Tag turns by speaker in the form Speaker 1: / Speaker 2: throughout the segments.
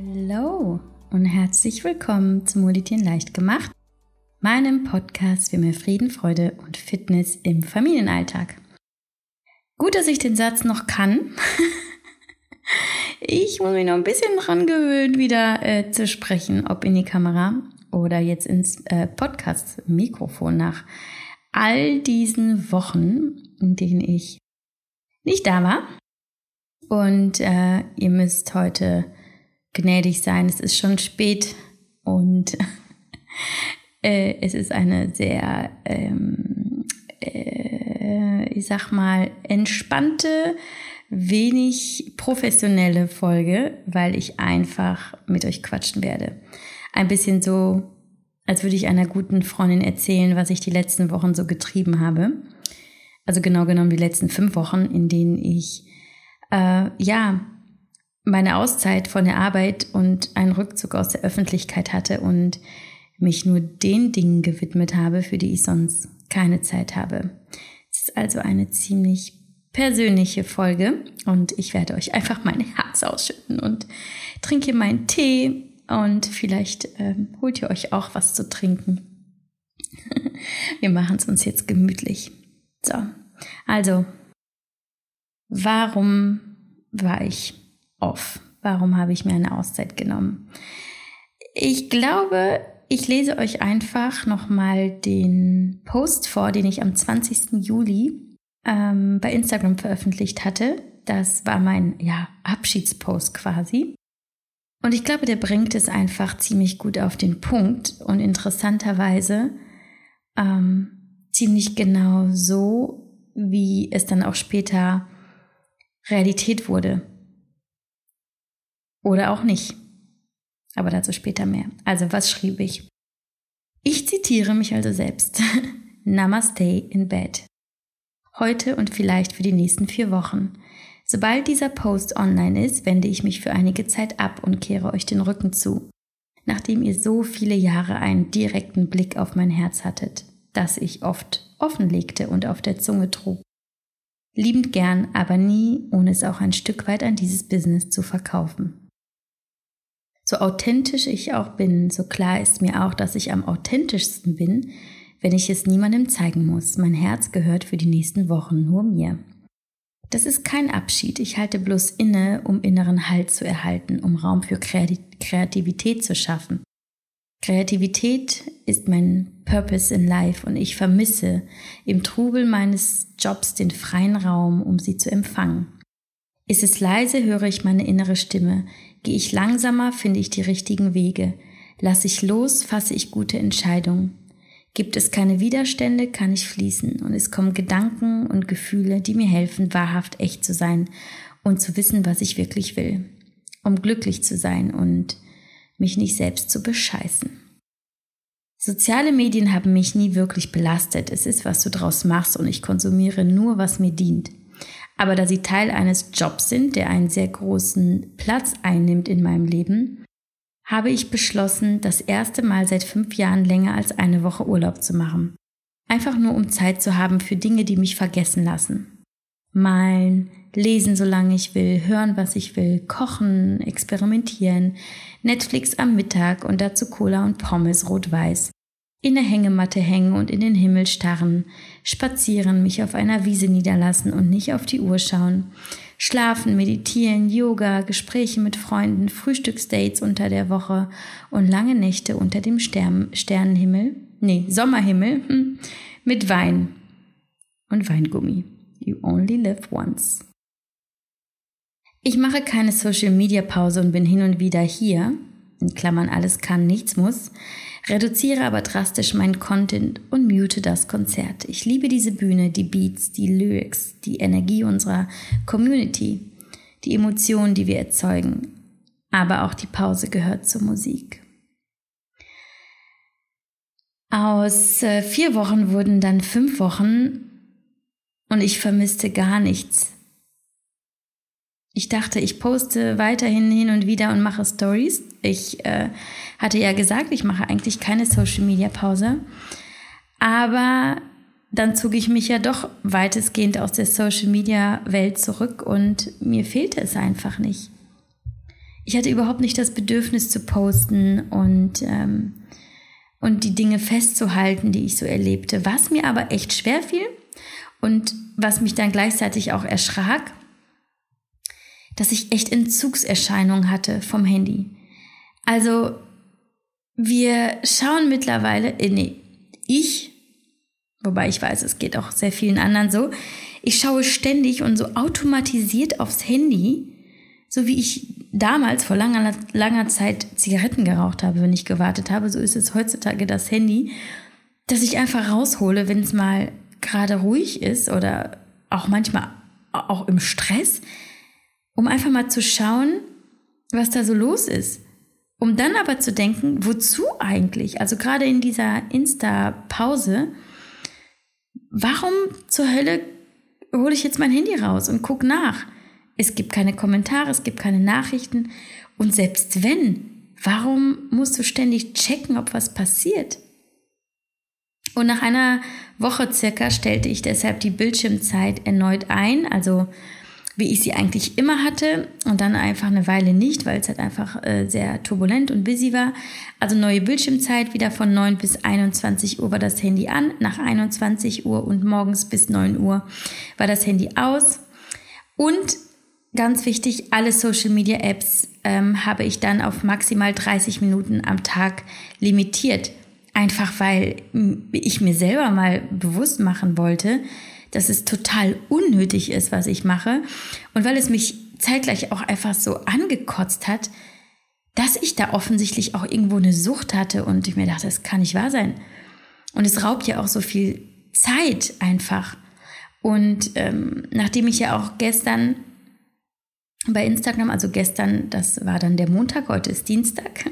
Speaker 1: Hallo und herzlich willkommen zu Meditieren leicht gemacht, meinem Podcast für mehr Frieden, Freude und Fitness im Familienalltag. Gut, dass ich den Satz noch kann. ich muss mich noch ein bisschen dran gewöhnen, wieder äh, zu sprechen, ob in die Kamera oder jetzt ins äh, Podcast-Mikrofon nach all diesen Wochen, in denen ich nicht da war. Und äh, ihr müsst heute gnädig sein. Es ist schon spät und äh, es ist eine sehr, ähm, äh, ich sag mal, entspannte, wenig professionelle Folge, weil ich einfach mit euch quatschen werde. Ein bisschen so, als würde ich einer guten Freundin erzählen, was ich die letzten Wochen so getrieben habe. Also genau genommen die letzten fünf Wochen, in denen ich äh, ja meine Auszeit von der Arbeit und einen Rückzug aus der Öffentlichkeit hatte und mich nur den Dingen gewidmet habe, für die ich sonst keine Zeit habe. Es ist also eine ziemlich persönliche Folge und ich werde euch einfach mein Herz ausschütten und trinke meinen Tee und vielleicht ähm, holt ihr euch auch was zu trinken. Wir machen es uns jetzt gemütlich. So, also, warum war ich off? Warum habe ich mir eine Auszeit genommen? Ich glaube, ich lese euch einfach nochmal den Post vor, den ich am 20. Juli ähm, bei Instagram veröffentlicht hatte. Das war mein ja, Abschiedspost quasi. Und ich glaube, der bringt es einfach ziemlich gut auf den Punkt und interessanterweise ähm, ziemlich genau so, wie es dann auch später Realität wurde. Oder auch nicht. Aber dazu später mehr. Also was schrieb ich? Ich zitiere mich also selbst. Namaste in Bed. Heute und vielleicht für die nächsten vier Wochen. Sobald dieser Post online ist, wende ich mich für einige Zeit ab und kehre euch den Rücken zu, nachdem ihr so viele Jahre einen direkten Blick auf mein Herz hattet, das ich oft offenlegte und auf der Zunge trug. Liebend gern, aber nie, ohne es auch ein Stück weit an dieses Business zu verkaufen. So authentisch ich auch bin, so klar ist mir auch, dass ich am authentischsten bin, wenn ich es niemandem zeigen muss. Mein Herz gehört für die nächsten Wochen nur mir. Das ist kein Abschied. Ich halte bloß inne, um inneren Halt zu erhalten, um Raum für Kreativität zu schaffen. Kreativität ist mein Purpose in Life und ich vermisse im Trubel meines Jobs den freien Raum, um sie zu empfangen. Ist es leise, höre ich meine innere Stimme. Gehe ich langsamer, finde ich die richtigen Wege. Lasse ich los, fasse ich gute Entscheidungen. Gibt es keine Widerstände, kann ich fließen und es kommen Gedanken und Gefühle, die mir helfen, wahrhaft echt zu sein und zu wissen, was ich wirklich will, um glücklich zu sein und mich nicht selbst zu bescheißen. Soziale Medien haben mich nie wirklich belastet. Es ist, was du draus machst und ich konsumiere nur, was mir dient. Aber da sie Teil eines Jobs sind, der einen sehr großen Platz einnimmt in meinem Leben, habe ich beschlossen, das erste Mal seit fünf Jahren länger als eine Woche Urlaub zu machen. Einfach nur, um Zeit zu haben für Dinge, die mich vergessen lassen. Malen, lesen, solange ich will, hören, was ich will, kochen, experimentieren, Netflix am Mittag und dazu Cola und Pommes rot-weiß, in der Hängematte hängen und in den Himmel starren, spazieren, mich auf einer Wiese niederlassen und nicht auf die Uhr schauen, schlafen, meditieren, Yoga, Gespräche mit Freunden, Frühstücksdates unter der Woche und lange Nächte unter dem Stern Sternenhimmel, nee, Sommerhimmel, hm, mit Wein und Weingummi. You only live once. Ich mache keine Social Media Pause und bin hin und wieder hier, in Klammern alles kann, nichts muss, reduziere aber drastisch meinen Content und mute das Konzert. Ich liebe diese Bühne, die Beats, die Lyrics, die Energie unserer Community, die Emotionen, die wir erzeugen. Aber auch die Pause gehört zur Musik. Aus äh, vier Wochen wurden dann fünf Wochen und ich vermisste gar nichts. Ich dachte, ich poste weiterhin hin und wieder und mache Stories. Ich äh, hatte ja gesagt, ich mache eigentlich keine Social Media Pause. Aber dann zog ich mich ja doch weitestgehend aus der Social Media Welt zurück und mir fehlte es einfach nicht. ich hatte überhaupt nicht das Bedürfnis zu posten und, ähm, und die Dinge festzuhalten, die ich so erlebte. Was mir aber echt schwer fiel und was mich dann gleichzeitig auch erschrak, dass ich echt Entzugserscheinungen hatte vom Handy. Also wir schauen mittlerweile, äh, nee, ich, wobei ich weiß, es geht auch sehr vielen anderen so, ich schaue ständig und so automatisiert aufs Handy, so wie ich damals vor langer, langer Zeit Zigaretten geraucht habe, wenn ich gewartet habe, so ist es heutzutage das Handy, dass ich einfach raushole, wenn es mal gerade ruhig ist oder auch manchmal auch im Stress, um einfach mal zu schauen, was da so los ist. Um dann aber zu denken, wozu eigentlich? Also gerade in dieser Insta-Pause, warum zur Hölle hole ich jetzt mein Handy raus und gucke nach? Es gibt keine Kommentare, es gibt keine Nachrichten. Und selbst wenn, warum musst du ständig checken, ob was passiert? Und nach einer Woche circa stellte ich deshalb die Bildschirmzeit erneut ein, also wie ich sie eigentlich immer hatte und dann einfach eine Weile nicht, weil es halt einfach äh, sehr turbulent und busy war. Also neue Bildschirmzeit, wieder von 9 bis 21 Uhr war das Handy an, nach 21 Uhr und morgens bis 9 Uhr war das Handy aus. Und ganz wichtig, alle Social Media Apps ähm, habe ich dann auf maximal 30 Minuten am Tag limitiert. Einfach weil ich mir selber mal bewusst machen wollte, dass es total unnötig ist, was ich mache. Und weil es mich zeitgleich auch einfach so angekotzt hat, dass ich da offensichtlich auch irgendwo eine Sucht hatte und ich mir dachte, das kann nicht wahr sein. Und es raubt ja auch so viel Zeit einfach. Und ähm, nachdem ich ja auch gestern bei Instagram, also gestern, das war dann der Montag, heute ist Dienstag.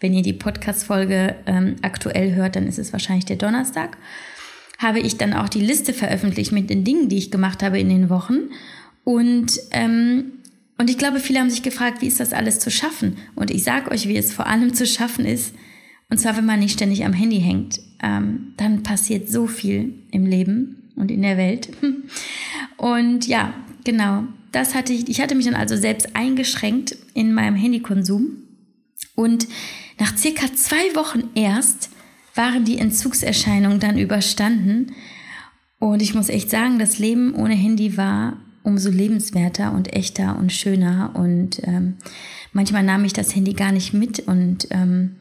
Speaker 1: Wenn ihr die Podcast-Folge ähm, aktuell hört, dann ist es wahrscheinlich der Donnerstag. Habe ich dann auch die Liste veröffentlicht mit den Dingen, die ich gemacht habe in den Wochen. Und, ähm, und ich glaube, viele haben sich gefragt, wie ist das alles zu schaffen? Und ich sage euch, wie es vor allem zu schaffen ist. Und zwar, wenn man nicht ständig am Handy hängt. Ähm, dann passiert so viel im Leben und in der Welt. Und ja, genau das hatte ich, ich hatte mich dann also selbst eingeschränkt in meinem Handykonsum. Und nach circa zwei Wochen erst waren die Entzugserscheinungen dann überstanden. Und ich muss echt sagen, das Leben ohne Handy war umso lebenswerter und echter und schöner. Und ähm, manchmal nahm ich das Handy gar nicht mit und ähm,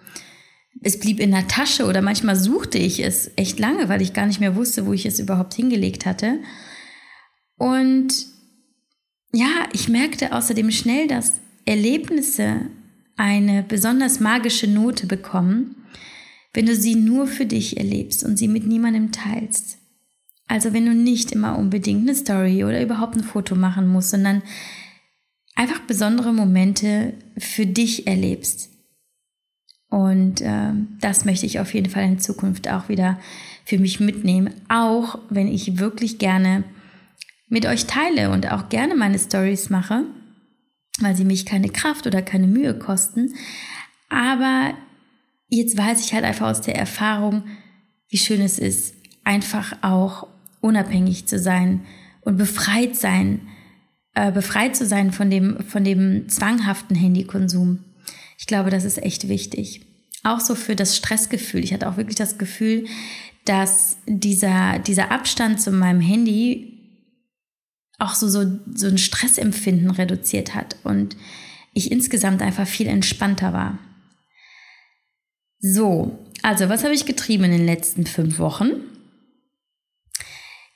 Speaker 1: es blieb in der Tasche oder manchmal suchte ich es echt lange, weil ich gar nicht mehr wusste, wo ich es überhaupt hingelegt hatte. Und ja, ich merkte außerdem schnell, dass Erlebnisse eine besonders magische Note bekommen, wenn du sie nur für dich erlebst und sie mit niemandem teilst. Also wenn du nicht immer unbedingt eine Story oder überhaupt ein Foto machen musst, sondern einfach besondere Momente für dich erlebst. Und äh, das möchte ich auf jeden Fall in Zukunft auch wieder für mich mitnehmen, auch wenn ich wirklich gerne mit euch teile und auch gerne meine Stories mache, weil sie mich keine Kraft oder keine Mühe kosten. Aber jetzt weiß ich halt einfach aus der Erfahrung, wie schön es ist, einfach auch unabhängig zu sein und befreit sein, äh, befreit zu sein von dem, von dem zwanghaften Handykonsum. Ich glaube, das ist echt wichtig. Auch so für das Stressgefühl. Ich hatte auch wirklich das Gefühl, dass dieser, dieser Abstand zu meinem Handy auch so, so, so ein Stressempfinden reduziert hat und ich insgesamt einfach viel entspannter war. So, also was habe ich getrieben in den letzten fünf Wochen?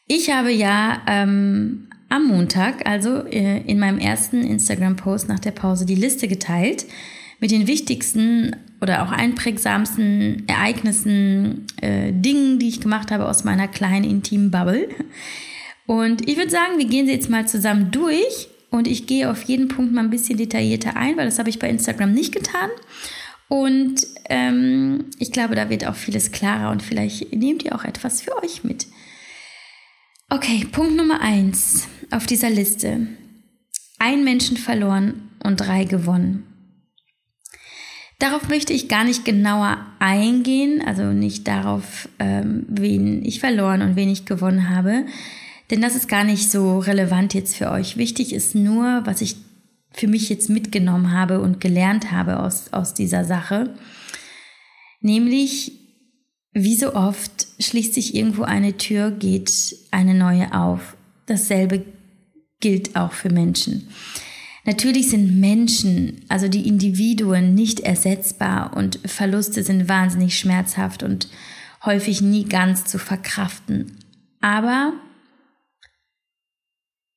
Speaker 1: Ich habe ja ähm, am Montag, also äh, in meinem ersten Instagram-Post nach der Pause, die Liste geteilt mit den wichtigsten oder auch einprägsamsten Ereignissen, äh, Dingen, die ich gemacht habe aus meiner kleinen intimen Bubble. Und ich würde sagen, wir gehen sie jetzt mal zusammen durch und ich gehe auf jeden Punkt mal ein bisschen detaillierter ein, weil das habe ich bei Instagram nicht getan. Und ähm, ich glaube, da wird auch vieles klarer und vielleicht nehmt ihr auch etwas für euch mit. Okay, Punkt Nummer eins auf dieser Liste. Ein Menschen verloren und drei gewonnen. Darauf möchte ich gar nicht genauer eingehen, also nicht darauf, ähm, wen ich verloren und wen ich gewonnen habe. Denn das ist gar nicht so relevant jetzt für euch. Wichtig ist nur, was ich für mich jetzt mitgenommen habe und gelernt habe aus, aus dieser Sache. Nämlich, wie so oft schließt sich irgendwo eine Tür, geht eine neue auf. Dasselbe gilt auch für Menschen. Natürlich sind Menschen, also die Individuen, nicht ersetzbar und Verluste sind wahnsinnig schmerzhaft und häufig nie ganz zu verkraften. Aber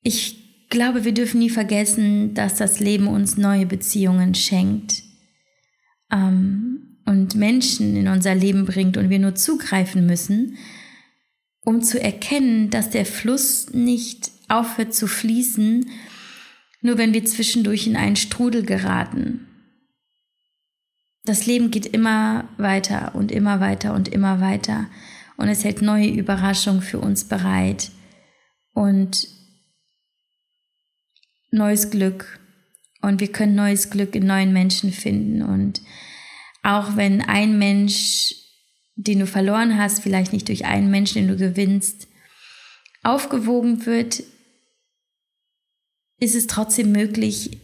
Speaker 1: ich glaube, wir dürfen nie vergessen, dass das Leben uns neue Beziehungen schenkt ähm, und Menschen in unser Leben bringt und wir nur zugreifen müssen, um zu erkennen, dass der Fluss nicht aufhört zu fließen, nur wenn wir zwischendurch in einen Strudel geraten. Das Leben geht immer weiter und immer weiter und immer weiter und es hält neue Überraschungen für uns bereit und neues Glück und wir können neues Glück in neuen Menschen finden und auch wenn ein Mensch, den du verloren hast, vielleicht nicht durch einen Menschen, den du gewinnst, aufgewogen wird, ist es trotzdem möglich,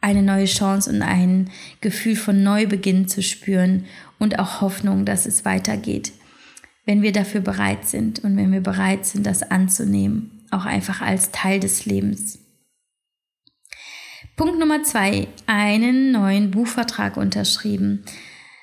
Speaker 1: eine neue Chance und ein Gefühl von Neubeginn zu spüren und auch Hoffnung, dass es weitergeht, wenn wir dafür bereit sind und wenn wir bereit sind, das anzunehmen, auch einfach als Teil des Lebens. Punkt Nummer zwei, einen neuen Buchvertrag unterschrieben.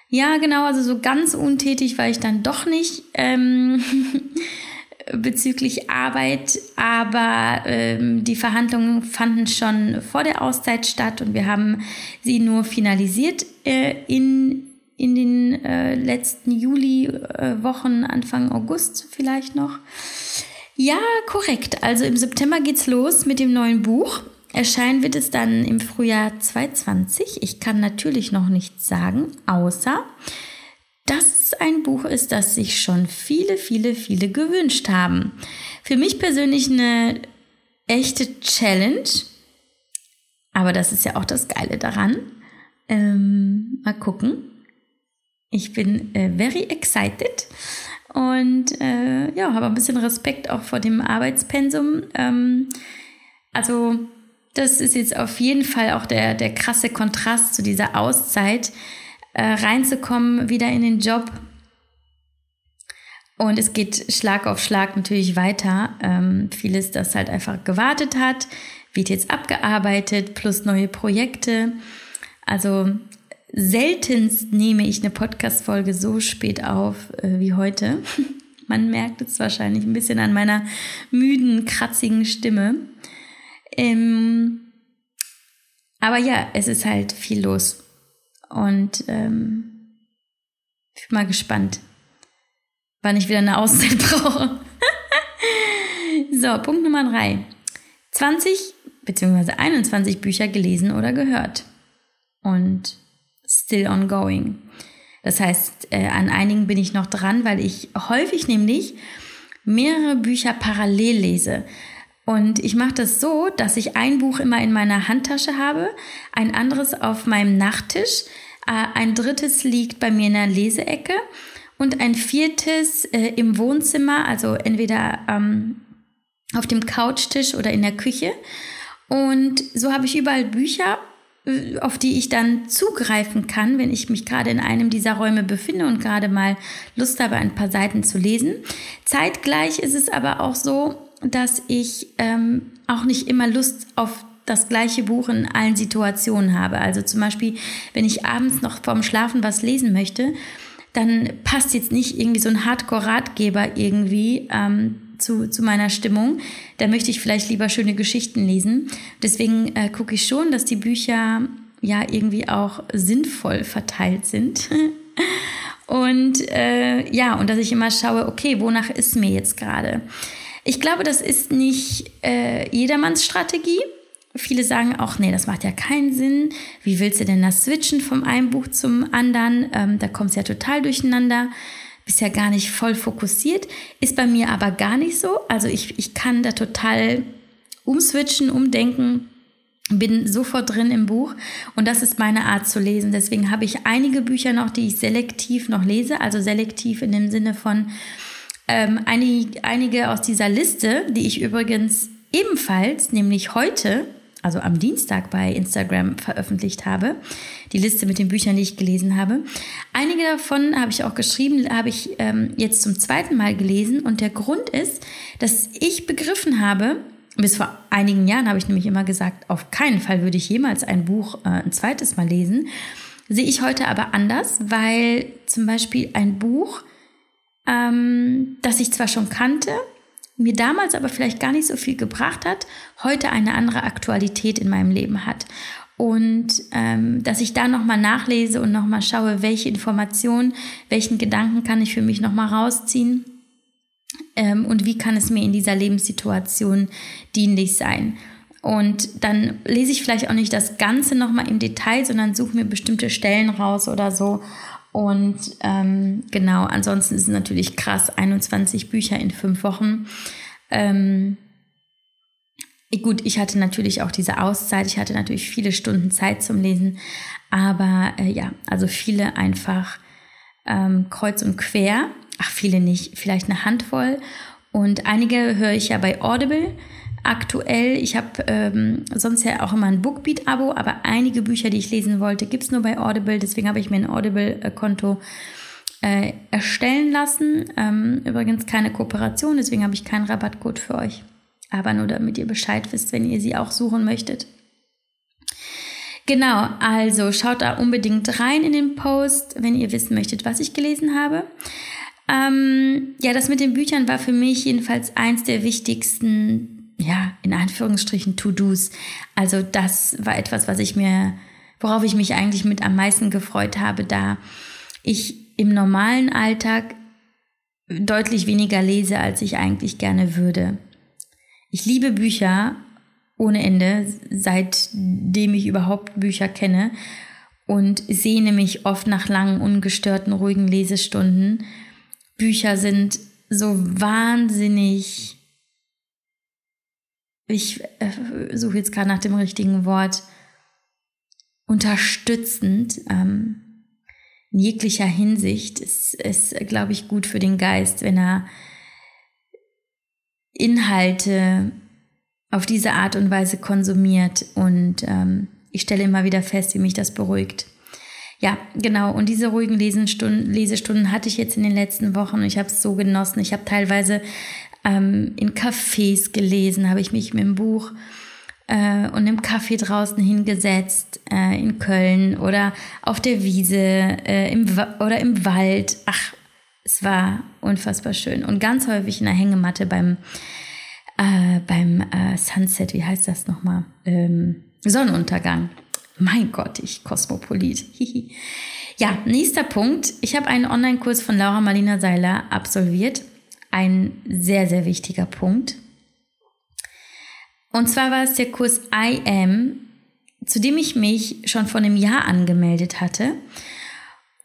Speaker 1: Ja, genau, also so ganz untätig war ich dann doch nicht. Ähm, bezüglich Arbeit, aber ähm, die Verhandlungen fanden schon vor der Auszeit statt und wir haben sie nur finalisiert äh, in, in den äh, letzten Juli-Wochen, äh, Anfang August vielleicht noch. Ja, korrekt. Also im September geht's los mit dem neuen Buch. Erscheinen wird es dann im Frühjahr 2020. Ich kann natürlich noch nichts sagen, außer dass ein Buch ist, das sich schon viele, viele, viele gewünscht haben. Für mich persönlich eine echte Challenge, aber das ist ja auch das Geile daran. Ähm, mal gucken. Ich bin äh, very excited und äh, ja, habe ein bisschen Respekt auch vor dem Arbeitspensum. Ähm, also das ist jetzt auf jeden Fall auch der, der krasse Kontrast zu dieser Auszeit äh, reinzukommen, wieder in den Job. Und es geht Schlag auf Schlag natürlich weiter. Ähm, vieles, das halt einfach gewartet hat, wird jetzt abgearbeitet, plus neue Projekte. Also seltenst nehme ich eine Podcast-Folge so spät auf äh, wie heute. Man merkt es wahrscheinlich ein bisschen an meiner müden, kratzigen Stimme. Ähm, aber ja, es ist halt viel los. Und ähm, ich bin mal gespannt, wann ich wieder eine Auszeit brauche. so, Punkt Nummer drei. 20 bzw. 21 Bücher gelesen oder gehört. Und still ongoing. Das heißt, äh, an einigen bin ich noch dran, weil ich häufig nämlich mehrere Bücher parallel lese. Und ich mache das so, dass ich ein Buch immer in meiner Handtasche habe, ein anderes auf meinem Nachttisch, äh, ein drittes liegt bei mir in der Leseecke und ein viertes äh, im Wohnzimmer, also entweder ähm, auf dem Couchtisch oder in der Küche. Und so habe ich überall Bücher, äh, auf die ich dann zugreifen kann, wenn ich mich gerade in einem dieser Räume befinde und gerade mal Lust habe, ein paar Seiten zu lesen. Zeitgleich ist es aber auch so, dass ich ähm, auch nicht immer Lust auf das gleiche Buch in allen Situationen habe. Also zum Beispiel, wenn ich abends noch vorm Schlafen was lesen möchte, dann passt jetzt nicht irgendwie so ein Hardcore-Ratgeber irgendwie ähm, zu, zu meiner Stimmung. Da möchte ich vielleicht lieber schöne Geschichten lesen. Deswegen äh, gucke ich schon, dass die Bücher ja irgendwie auch sinnvoll verteilt sind. und äh, ja, und dass ich immer schaue, okay, wonach ist mir jetzt gerade? Ich glaube, das ist nicht äh, jedermanns Strategie. Viele sagen auch, nee, das macht ja keinen Sinn. Wie willst du denn das switchen vom einen Buch zum anderen? Ähm, da kommt es ja total durcheinander. Bist ja gar nicht voll fokussiert. Ist bei mir aber gar nicht so. Also ich, ich kann da total umswitchen, umdenken bin sofort drin im Buch und das ist meine Art zu lesen. Deswegen habe ich einige Bücher noch, die ich selektiv noch lese, also selektiv in dem Sinne von ähm, einige, einige aus dieser Liste, die ich übrigens ebenfalls, nämlich heute also am Dienstag bei Instagram veröffentlicht habe. Die Liste mit den Büchern, die ich gelesen habe. Einige davon habe ich auch geschrieben, habe ich ähm, jetzt zum zweiten Mal gelesen. Und der Grund ist, dass ich begriffen habe, bis vor einigen Jahren habe ich nämlich immer gesagt, auf keinen Fall würde ich jemals ein Buch äh, ein zweites Mal lesen. Sehe ich heute aber anders, weil zum Beispiel ein Buch, ähm, das ich zwar schon kannte, mir damals aber vielleicht gar nicht so viel gebracht hat, heute eine andere Aktualität in meinem Leben hat. Und ähm, dass ich da nochmal nachlese und nochmal schaue, welche Informationen, welchen Gedanken kann ich für mich nochmal rausziehen ähm, und wie kann es mir in dieser Lebenssituation dienlich sein. Und dann lese ich vielleicht auch nicht das Ganze nochmal im Detail, sondern suche mir bestimmte Stellen raus oder so und ähm, genau, ansonsten ist es natürlich krass, 21 Bücher in fünf Wochen. Ähm, gut, ich hatte natürlich auch diese Auszeit, ich hatte natürlich viele Stunden Zeit zum Lesen, aber äh, ja, also viele einfach ähm, kreuz und quer. Ach, viele nicht, vielleicht eine Handvoll. Und einige höre ich ja bei Audible aktuell. Ich habe ähm, sonst ja auch immer ein Bookbeat-Abo, aber einige Bücher, die ich lesen wollte, gibt es nur bei Audible. Deswegen habe ich mir ein Audible-Konto äh, erstellen lassen. Ähm, übrigens keine Kooperation, deswegen habe ich keinen Rabattcode für euch. Aber nur damit ihr Bescheid wisst, wenn ihr sie auch suchen möchtet. Genau, also schaut da unbedingt rein in den Post, wenn ihr wissen möchtet, was ich gelesen habe. Ähm, ja, das mit den Büchern war für mich jedenfalls eins der wichtigsten ja, in Anführungsstrichen To-Dos. Also das war etwas, was ich mir, worauf ich mich eigentlich mit am meisten gefreut habe, da ich im normalen Alltag deutlich weniger lese, als ich eigentlich gerne würde. Ich liebe Bücher ohne Ende, seitdem ich überhaupt Bücher kenne und sehne mich oft nach langen, ungestörten, ruhigen Lesestunden. Bücher sind so wahnsinnig ich äh, suche jetzt gerade nach dem richtigen Wort, unterstützend ähm, in jeglicher Hinsicht ist, ist glaube ich, gut für den Geist, wenn er Inhalte auf diese Art und Weise konsumiert. Und ähm, ich stelle immer wieder fest, wie mich das beruhigt. Ja, genau. Und diese ruhigen Lesestunden, Lesestunden hatte ich jetzt in den letzten Wochen und ich habe es so genossen. Ich habe teilweise ähm, in Cafés gelesen, habe ich mich mit dem Buch äh, und im Kaffee draußen hingesetzt äh, in Köln oder auf der Wiese äh, im oder im Wald. Ach, es war unfassbar schön und ganz häufig in der Hängematte beim äh, beim äh, Sunset, wie heißt das nochmal? Ähm, Sonnenuntergang. Mein Gott, ich Kosmopolit. ja, nächster Punkt. Ich habe einen Online-Kurs von Laura Marlina Seiler absolviert ein sehr, sehr wichtiger Punkt. Und zwar war es der Kurs I Am, zu dem ich mich schon vor einem Jahr angemeldet hatte.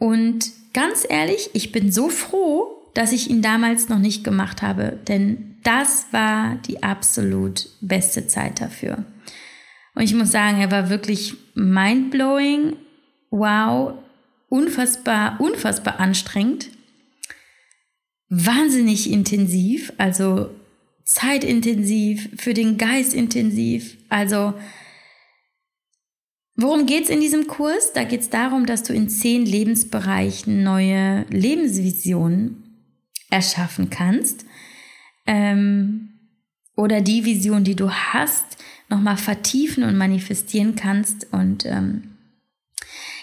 Speaker 1: Und ganz ehrlich, ich bin so froh, dass ich ihn damals noch nicht gemacht habe, denn das war die absolut beste Zeit dafür. Und ich muss sagen, er war wirklich mindblowing, wow, unfassbar, unfassbar anstrengend wahnsinnig intensiv, also zeitintensiv, für den Geist intensiv. Also worum geht's in diesem Kurs? Da geht's darum, dass du in zehn Lebensbereichen neue Lebensvisionen erschaffen kannst. Ähm, oder die Vision, die du hast, nochmal vertiefen und manifestieren kannst und ähm,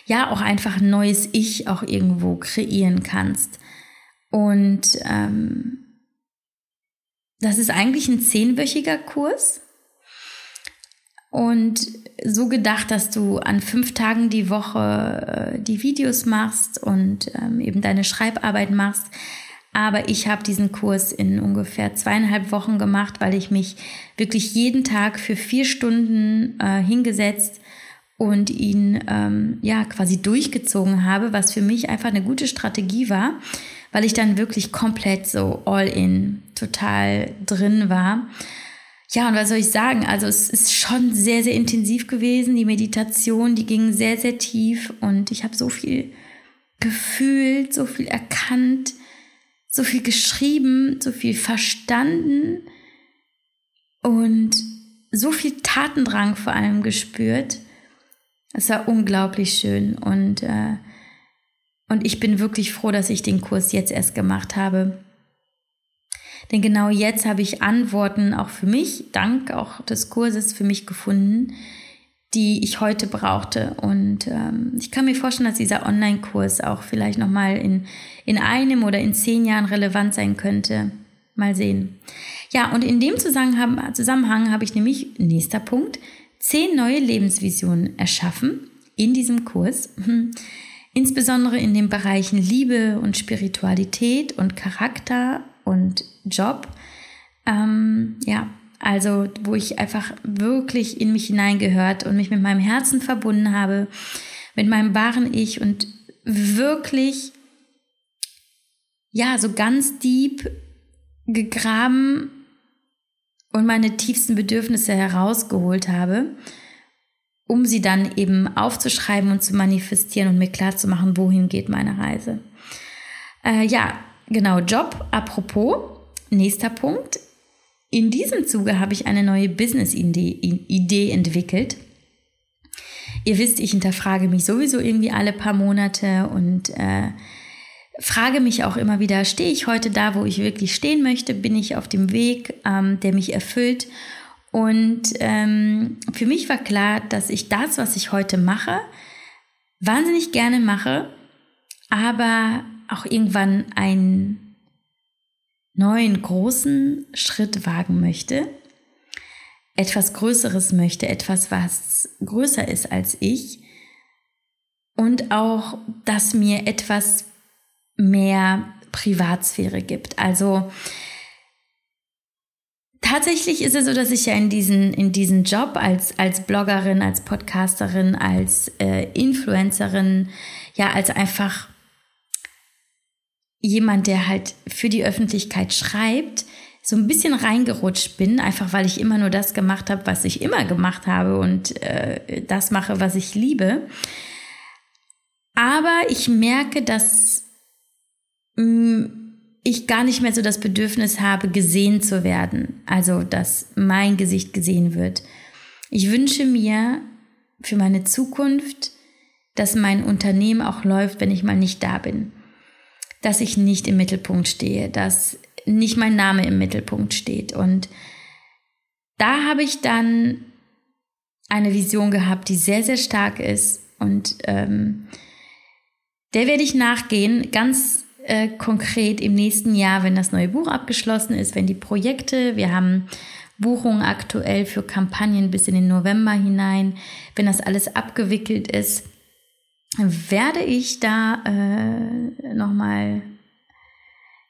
Speaker 1: ja, auch einfach ein neues Ich auch irgendwo kreieren kannst. Und ähm, das ist eigentlich ein zehnwöchiger Kurs. Und so gedacht, dass du an fünf Tagen die Woche äh, die Videos machst und ähm, eben deine Schreibarbeit machst. Aber ich habe diesen Kurs in ungefähr zweieinhalb Wochen gemacht, weil ich mich wirklich jeden Tag für vier Stunden äh, hingesetzt und ihn ähm, ja quasi durchgezogen habe, was für mich einfach eine gute Strategie war weil ich dann wirklich komplett so all in, total drin war. Ja, und was soll ich sagen? Also es ist schon sehr, sehr intensiv gewesen. Die Meditation, die ging sehr, sehr tief und ich habe so viel gefühlt, so viel erkannt, so viel geschrieben, so viel verstanden und so viel Tatendrang vor allem gespürt. Es war unglaublich schön und, äh, und ich bin wirklich froh, dass ich den Kurs jetzt erst gemacht habe. Denn genau jetzt habe ich Antworten auch für mich, dank auch des Kurses für mich gefunden, die ich heute brauchte. Und ähm, ich kann mir vorstellen, dass dieser Online-Kurs auch vielleicht nochmal in, in einem oder in zehn Jahren relevant sein könnte. Mal sehen. Ja, und in dem Zusammenhang, Zusammenhang habe ich nämlich, nächster Punkt, zehn neue Lebensvisionen erschaffen in diesem Kurs. Insbesondere in den Bereichen Liebe und Spiritualität und Charakter und Job. Ähm, ja, also wo ich einfach wirklich in mich hineingehört und mich mit meinem Herzen verbunden habe, mit meinem wahren Ich und wirklich, ja, so ganz deep gegraben und meine tiefsten Bedürfnisse herausgeholt habe, um sie dann eben aufzuschreiben und zu manifestieren und mir klarzumachen, wohin geht meine Reise. Äh, ja, genau, Job, apropos, nächster Punkt. In diesem Zuge habe ich eine neue Business-Idee entwickelt. Ihr wisst, ich hinterfrage mich sowieso irgendwie alle paar Monate und äh, frage mich auch immer wieder, stehe ich heute da, wo ich wirklich stehen möchte? Bin ich auf dem Weg, ähm, der mich erfüllt? Und ähm, für mich war klar, dass ich das, was ich heute mache, wahnsinnig gerne mache, aber auch irgendwann einen neuen großen Schritt wagen möchte, etwas Größeres möchte, etwas, was größer ist als ich und auch, dass mir etwas mehr Privatsphäre gibt. Also tatsächlich ist es so, dass ich ja in diesen, in diesen Job als, als Bloggerin, als Podcasterin, als äh, Influencerin, ja, als einfach jemand, der halt für die Öffentlichkeit schreibt, so ein bisschen reingerutscht bin, einfach weil ich immer nur das gemacht habe, was ich immer gemacht habe und äh, das mache, was ich liebe. Aber ich merke, dass ich gar nicht mehr so das Bedürfnis habe, gesehen zu werden. Also, dass mein Gesicht gesehen wird. Ich wünsche mir für meine Zukunft, dass mein Unternehmen auch läuft, wenn ich mal nicht da bin. Dass ich nicht im Mittelpunkt stehe, dass nicht mein Name im Mittelpunkt steht. Und da habe ich dann eine Vision gehabt, die sehr, sehr stark ist. Und ähm, der werde ich nachgehen, ganz äh, konkret im nächsten Jahr, wenn das neue Buch abgeschlossen ist, wenn die Projekte, wir haben Buchungen aktuell für Kampagnen bis in den November hinein, wenn das alles abgewickelt ist, werde ich da äh, nochmal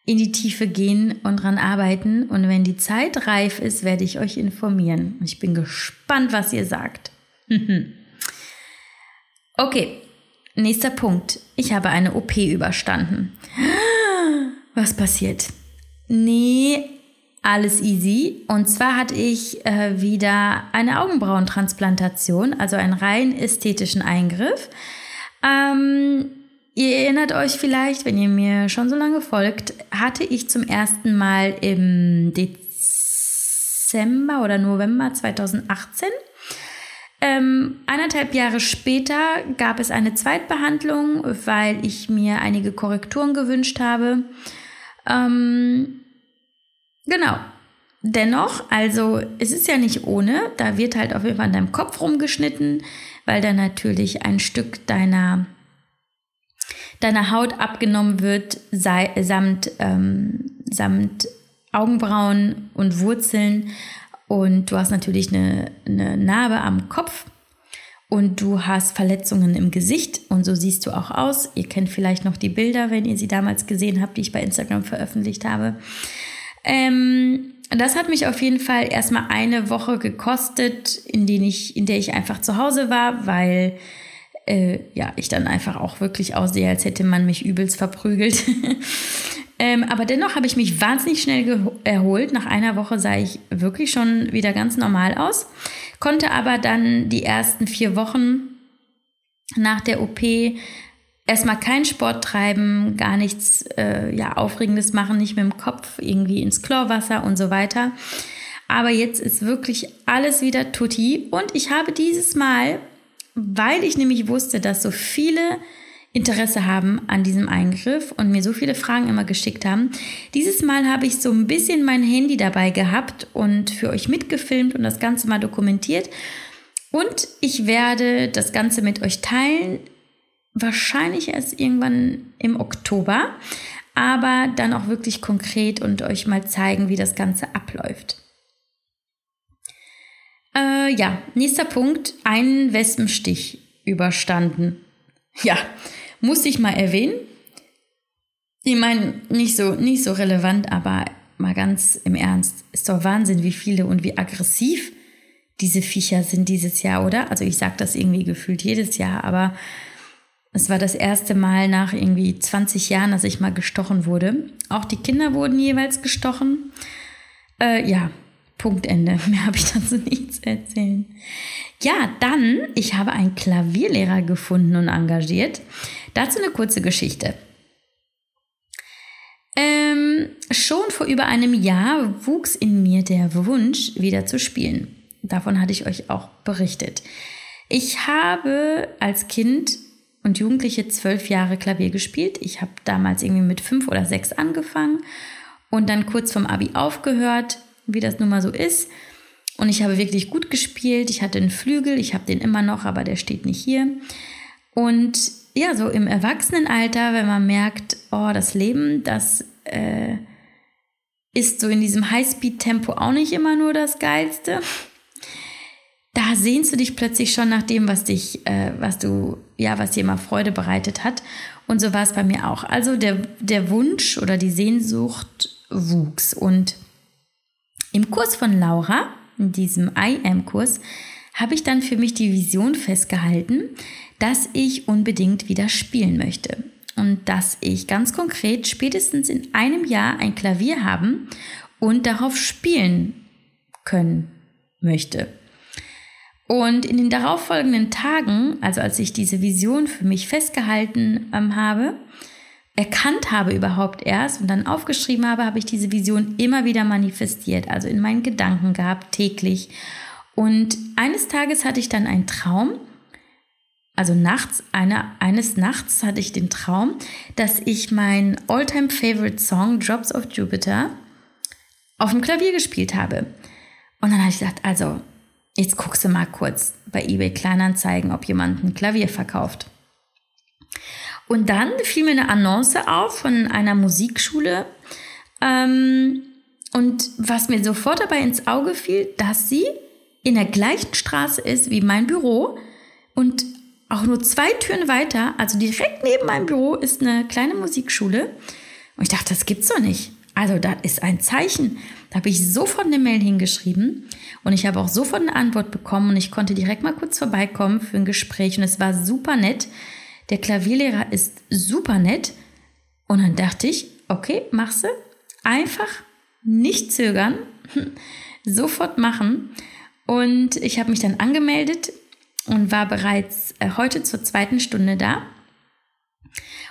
Speaker 1: in die Tiefe gehen und dran arbeiten. Und wenn die Zeit reif ist, werde ich euch informieren. Ich bin gespannt, was ihr sagt. okay, Nächster Punkt. Ich habe eine OP überstanden. Was passiert? Nee, alles easy. Und zwar hatte ich äh, wieder eine Augenbrauentransplantation, also einen rein ästhetischen Eingriff. Ähm, ihr erinnert euch vielleicht, wenn ihr mir schon so lange folgt, hatte ich zum ersten Mal im Dezember oder November 2018 ähm, eineinhalb Jahre später gab es eine Zweitbehandlung, weil ich mir einige Korrekturen gewünscht habe. Ähm, genau. Dennoch, also es ist ja nicht ohne, da wird halt auf jeden Fall an deinem Kopf rumgeschnitten, weil da natürlich ein Stück deiner, deiner Haut abgenommen wird, sei, samt, ähm, samt Augenbrauen und Wurzeln und du hast natürlich eine, eine Narbe am Kopf und du hast Verletzungen im Gesicht und so siehst du auch aus. Ihr kennt vielleicht noch die Bilder, wenn ihr sie damals gesehen habt, die ich bei Instagram veröffentlicht habe. Ähm, das hat mich auf jeden Fall erstmal eine Woche gekostet, in, denen ich, in der ich einfach zu Hause war, weil äh, ja, ich dann einfach auch wirklich aussehe, als hätte man mich übelst verprügelt. Ähm, aber dennoch habe ich mich wahnsinnig schnell erholt. Nach einer Woche sah ich wirklich schon wieder ganz normal aus, konnte aber dann die ersten vier Wochen nach der OP erstmal keinen Sport treiben, gar nichts äh, ja, Aufregendes machen, nicht mit dem Kopf irgendwie ins Chlorwasser und so weiter. Aber jetzt ist wirklich alles wieder tutti. Und ich habe dieses Mal, weil ich nämlich wusste, dass so viele Interesse haben an diesem Eingriff und mir so viele Fragen immer geschickt haben. Dieses Mal habe ich so ein bisschen mein Handy dabei gehabt und für euch mitgefilmt und das Ganze mal dokumentiert. Und ich werde das Ganze mit euch teilen. Wahrscheinlich erst irgendwann im Oktober, aber dann auch wirklich konkret und euch mal zeigen, wie das Ganze abläuft. Äh, ja, nächster Punkt, einen Wespenstich überstanden. Ja, muss ich mal erwähnen. Ich meine, nicht so, nicht so relevant, aber mal ganz im Ernst. Ist doch Wahnsinn, wie viele und wie aggressiv diese Viecher sind dieses Jahr, oder? Also ich sage das irgendwie gefühlt jedes Jahr, aber es war das erste Mal nach irgendwie 20 Jahren, dass ich mal gestochen wurde. Auch die Kinder wurden jeweils gestochen. Äh, ja, Punkt Ende. Mehr habe ich dazu nichts erzählen. Ja, dann, ich habe einen Klavierlehrer gefunden und engagiert. Dazu eine kurze Geschichte. Ähm, schon vor über einem Jahr wuchs in mir der Wunsch, wieder zu spielen. Davon hatte ich euch auch berichtet. Ich habe als Kind und Jugendliche zwölf Jahre Klavier gespielt. Ich habe damals irgendwie mit fünf oder sechs angefangen und dann kurz vom Abi aufgehört, wie das nun mal so ist. Und ich habe wirklich gut gespielt. Ich hatte einen Flügel, ich habe den immer noch, aber der steht nicht hier. Und ja, so im Erwachsenenalter, wenn man merkt, oh, das Leben, das äh, ist so in diesem Highspeed-Tempo auch nicht immer nur das Geilste. Da sehnst du dich plötzlich schon nach dem, was dich, äh, was du, ja, was dir immer Freude bereitet hat. Und so war es bei mir auch. Also der, der Wunsch oder die Sehnsucht wuchs. Und im Kurs von Laura, in diesem I Am-Kurs, habe ich dann für mich die Vision festgehalten, dass ich unbedingt wieder spielen möchte. Und dass ich ganz konkret spätestens in einem Jahr ein Klavier haben und darauf spielen können möchte. Und in den darauffolgenden Tagen, also als ich diese Vision für mich festgehalten ähm, habe, erkannt habe überhaupt erst und dann aufgeschrieben habe, habe ich diese Vision immer wieder manifestiert, also in meinen Gedanken gehabt, täglich. Und eines Tages hatte ich dann einen Traum, also nachts, eine, eines Nachts hatte ich den Traum, dass ich mein Alltime favorite Song Drops of Jupiter auf dem Klavier gespielt habe. Und dann habe ich gesagt, also jetzt guckst du mal kurz bei eBay Kleinanzeigen, ob jemand ein Klavier verkauft. Und dann fiel mir eine Annonce auf von einer Musikschule. Ähm, und was mir sofort dabei ins Auge fiel, dass sie in der gleichen Straße ist wie mein Büro und auch nur zwei Türen weiter, also direkt neben meinem Büro, ist eine kleine Musikschule. Und ich dachte, das gibt's doch nicht. Also, das ist ein Zeichen. Da habe ich sofort eine Mail hingeschrieben und ich habe auch sofort eine Antwort bekommen und ich konnte direkt mal kurz vorbeikommen für ein Gespräch und es war super nett. Der Klavierlehrer ist super nett. Und dann dachte ich, okay, machst du. Einfach nicht zögern, sofort machen. Und ich habe mich dann angemeldet und war bereits äh, heute zur zweiten Stunde da.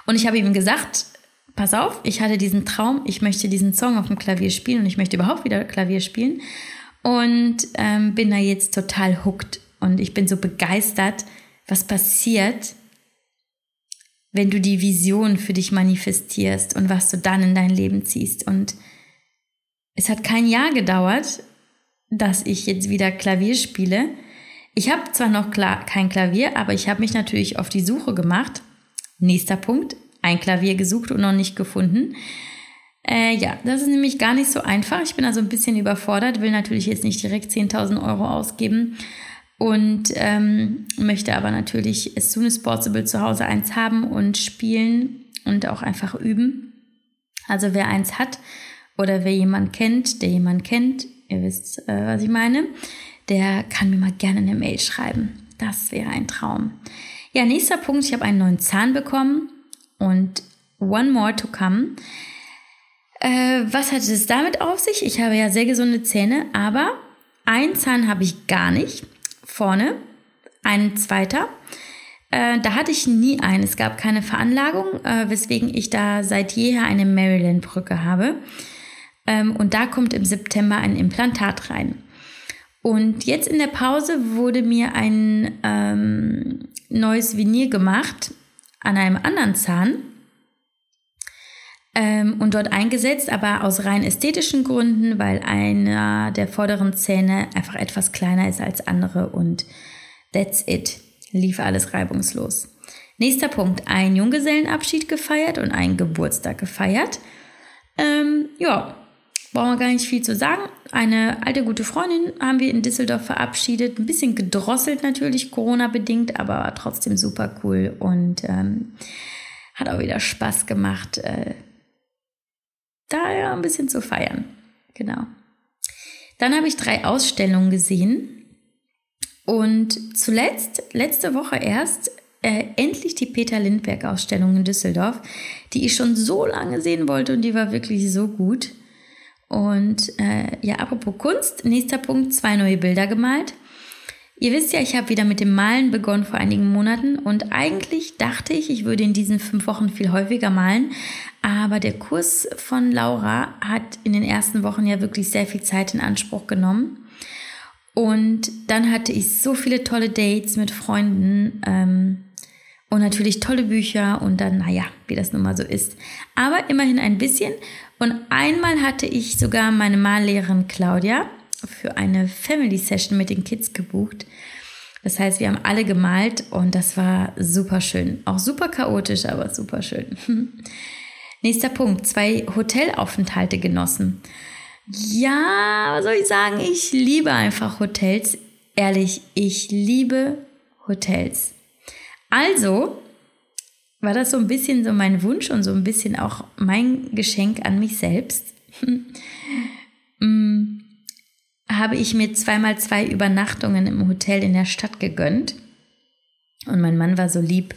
Speaker 1: Und ich habe ihm gesagt, pass auf, ich hatte diesen Traum, ich möchte diesen Song auf dem Klavier spielen und ich möchte überhaupt wieder Klavier spielen. Und ähm, bin da jetzt total hooked und ich bin so begeistert, was passiert, wenn du die Vision für dich manifestierst und was du dann in dein Leben ziehst. Und es hat kein Jahr gedauert, dass ich jetzt wieder Klavier spiele. Ich habe zwar noch klar kein Klavier, aber ich habe mich natürlich auf die Suche gemacht. Nächster Punkt, ein Klavier gesucht und noch nicht gefunden. Äh, ja, das ist nämlich gar nicht so einfach. Ich bin also ein bisschen überfordert, will natürlich jetzt nicht direkt 10.000 Euro ausgeben und ähm, möchte aber natürlich as soon as possible zu Hause eins haben und spielen und auch einfach üben. Also wer eins hat oder wer jemand kennt, der jemand kennt, ihr wisst, äh, was ich meine, der kann mir mal gerne eine Mail schreiben. Das wäre ein Traum. Ja, nächster Punkt, ich habe einen neuen Zahn bekommen und one more to come. Äh, was hat es damit auf sich? Ich habe ja sehr gesunde Zähne, aber ein Zahn habe ich gar nicht. Vorne, ein zweiter. Äh, da hatte ich nie einen. Es gab keine Veranlagung, äh, weswegen ich da seit jeher eine Maryland-Brücke habe. Ähm, und da kommt im September ein Implantat rein. Und jetzt in der Pause wurde mir ein ähm, neues Venier gemacht an einem anderen Zahn ähm, und dort eingesetzt, aber aus rein ästhetischen Gründen, weil einer der vorderen Zähne einfach etwas kleiner ist als andere und that's it. Lief alles reibungslos. Nächster Punkt, ein Junggesellenabschied gefeiert und einen Geburtstag gefeiert. Ähm, ja, brauchen wir gar nicht viel zu sagen. Eine alte gute Freundin haben wir in Düsseldorf verabschiedet. Ein bisschen gedrosselt natürlich, Corona-bedingt, aber trotzdem super cool und ähm, hat auch wieder Spaß gemacht, äh, da ja ein bisschen zu feiern. Genau. Dann habe ich drei Ausstellungen gesehen. Und zuletzt, letzte Woche erst, äh, endlich die Peter Lindbergh-Ausstellung in Düsseldorf, die ich schon so lange sehen wollte und die war wirklich so gut. Und äh, ja, apropos Kunst, nächster Punkt, zwei neue Bilder gemalt. Ihr wisst ja, ich habe wieder mit dem Malen begonnen vor einigen Monaten und eigentlich dachte ich, ich würde in diesen fünf Wochen viel häufiger malen. Aber der Kurs von Laura hat in den ersten Wochen ja wirklich sehr viel Zeit in Anspruch genommen. Und dann hatte ich so viele tolle Dates mit Freunden ähm, und natürlich tolle Bücher und dann, naja, wie das nun mal so ist. Aber immerhin ein bisschen. Und einmal hatte ich sogar meine Mallehrerin Claudia für eine Family Session mit den Kids gebucht. Das heißt, wir haben alle gemalt und das war super schön. Auch super chaotisch, aber super schön. Nächster Punkt, zwei Hotelaufenthalte genossen. Ja, was soll ich sagen? Ich liebe einfach Hotels. Ehrlich, ich liebe Hotels. Also war das so ein bisschen so mein Wunsch und so ein bisschen auch mein Geschenk an mich selbst. Mm, habe ich mir zweimal zwei Übernachtungen im Hotel in der Stadt gegönnt. Und mein Mann war so lieb,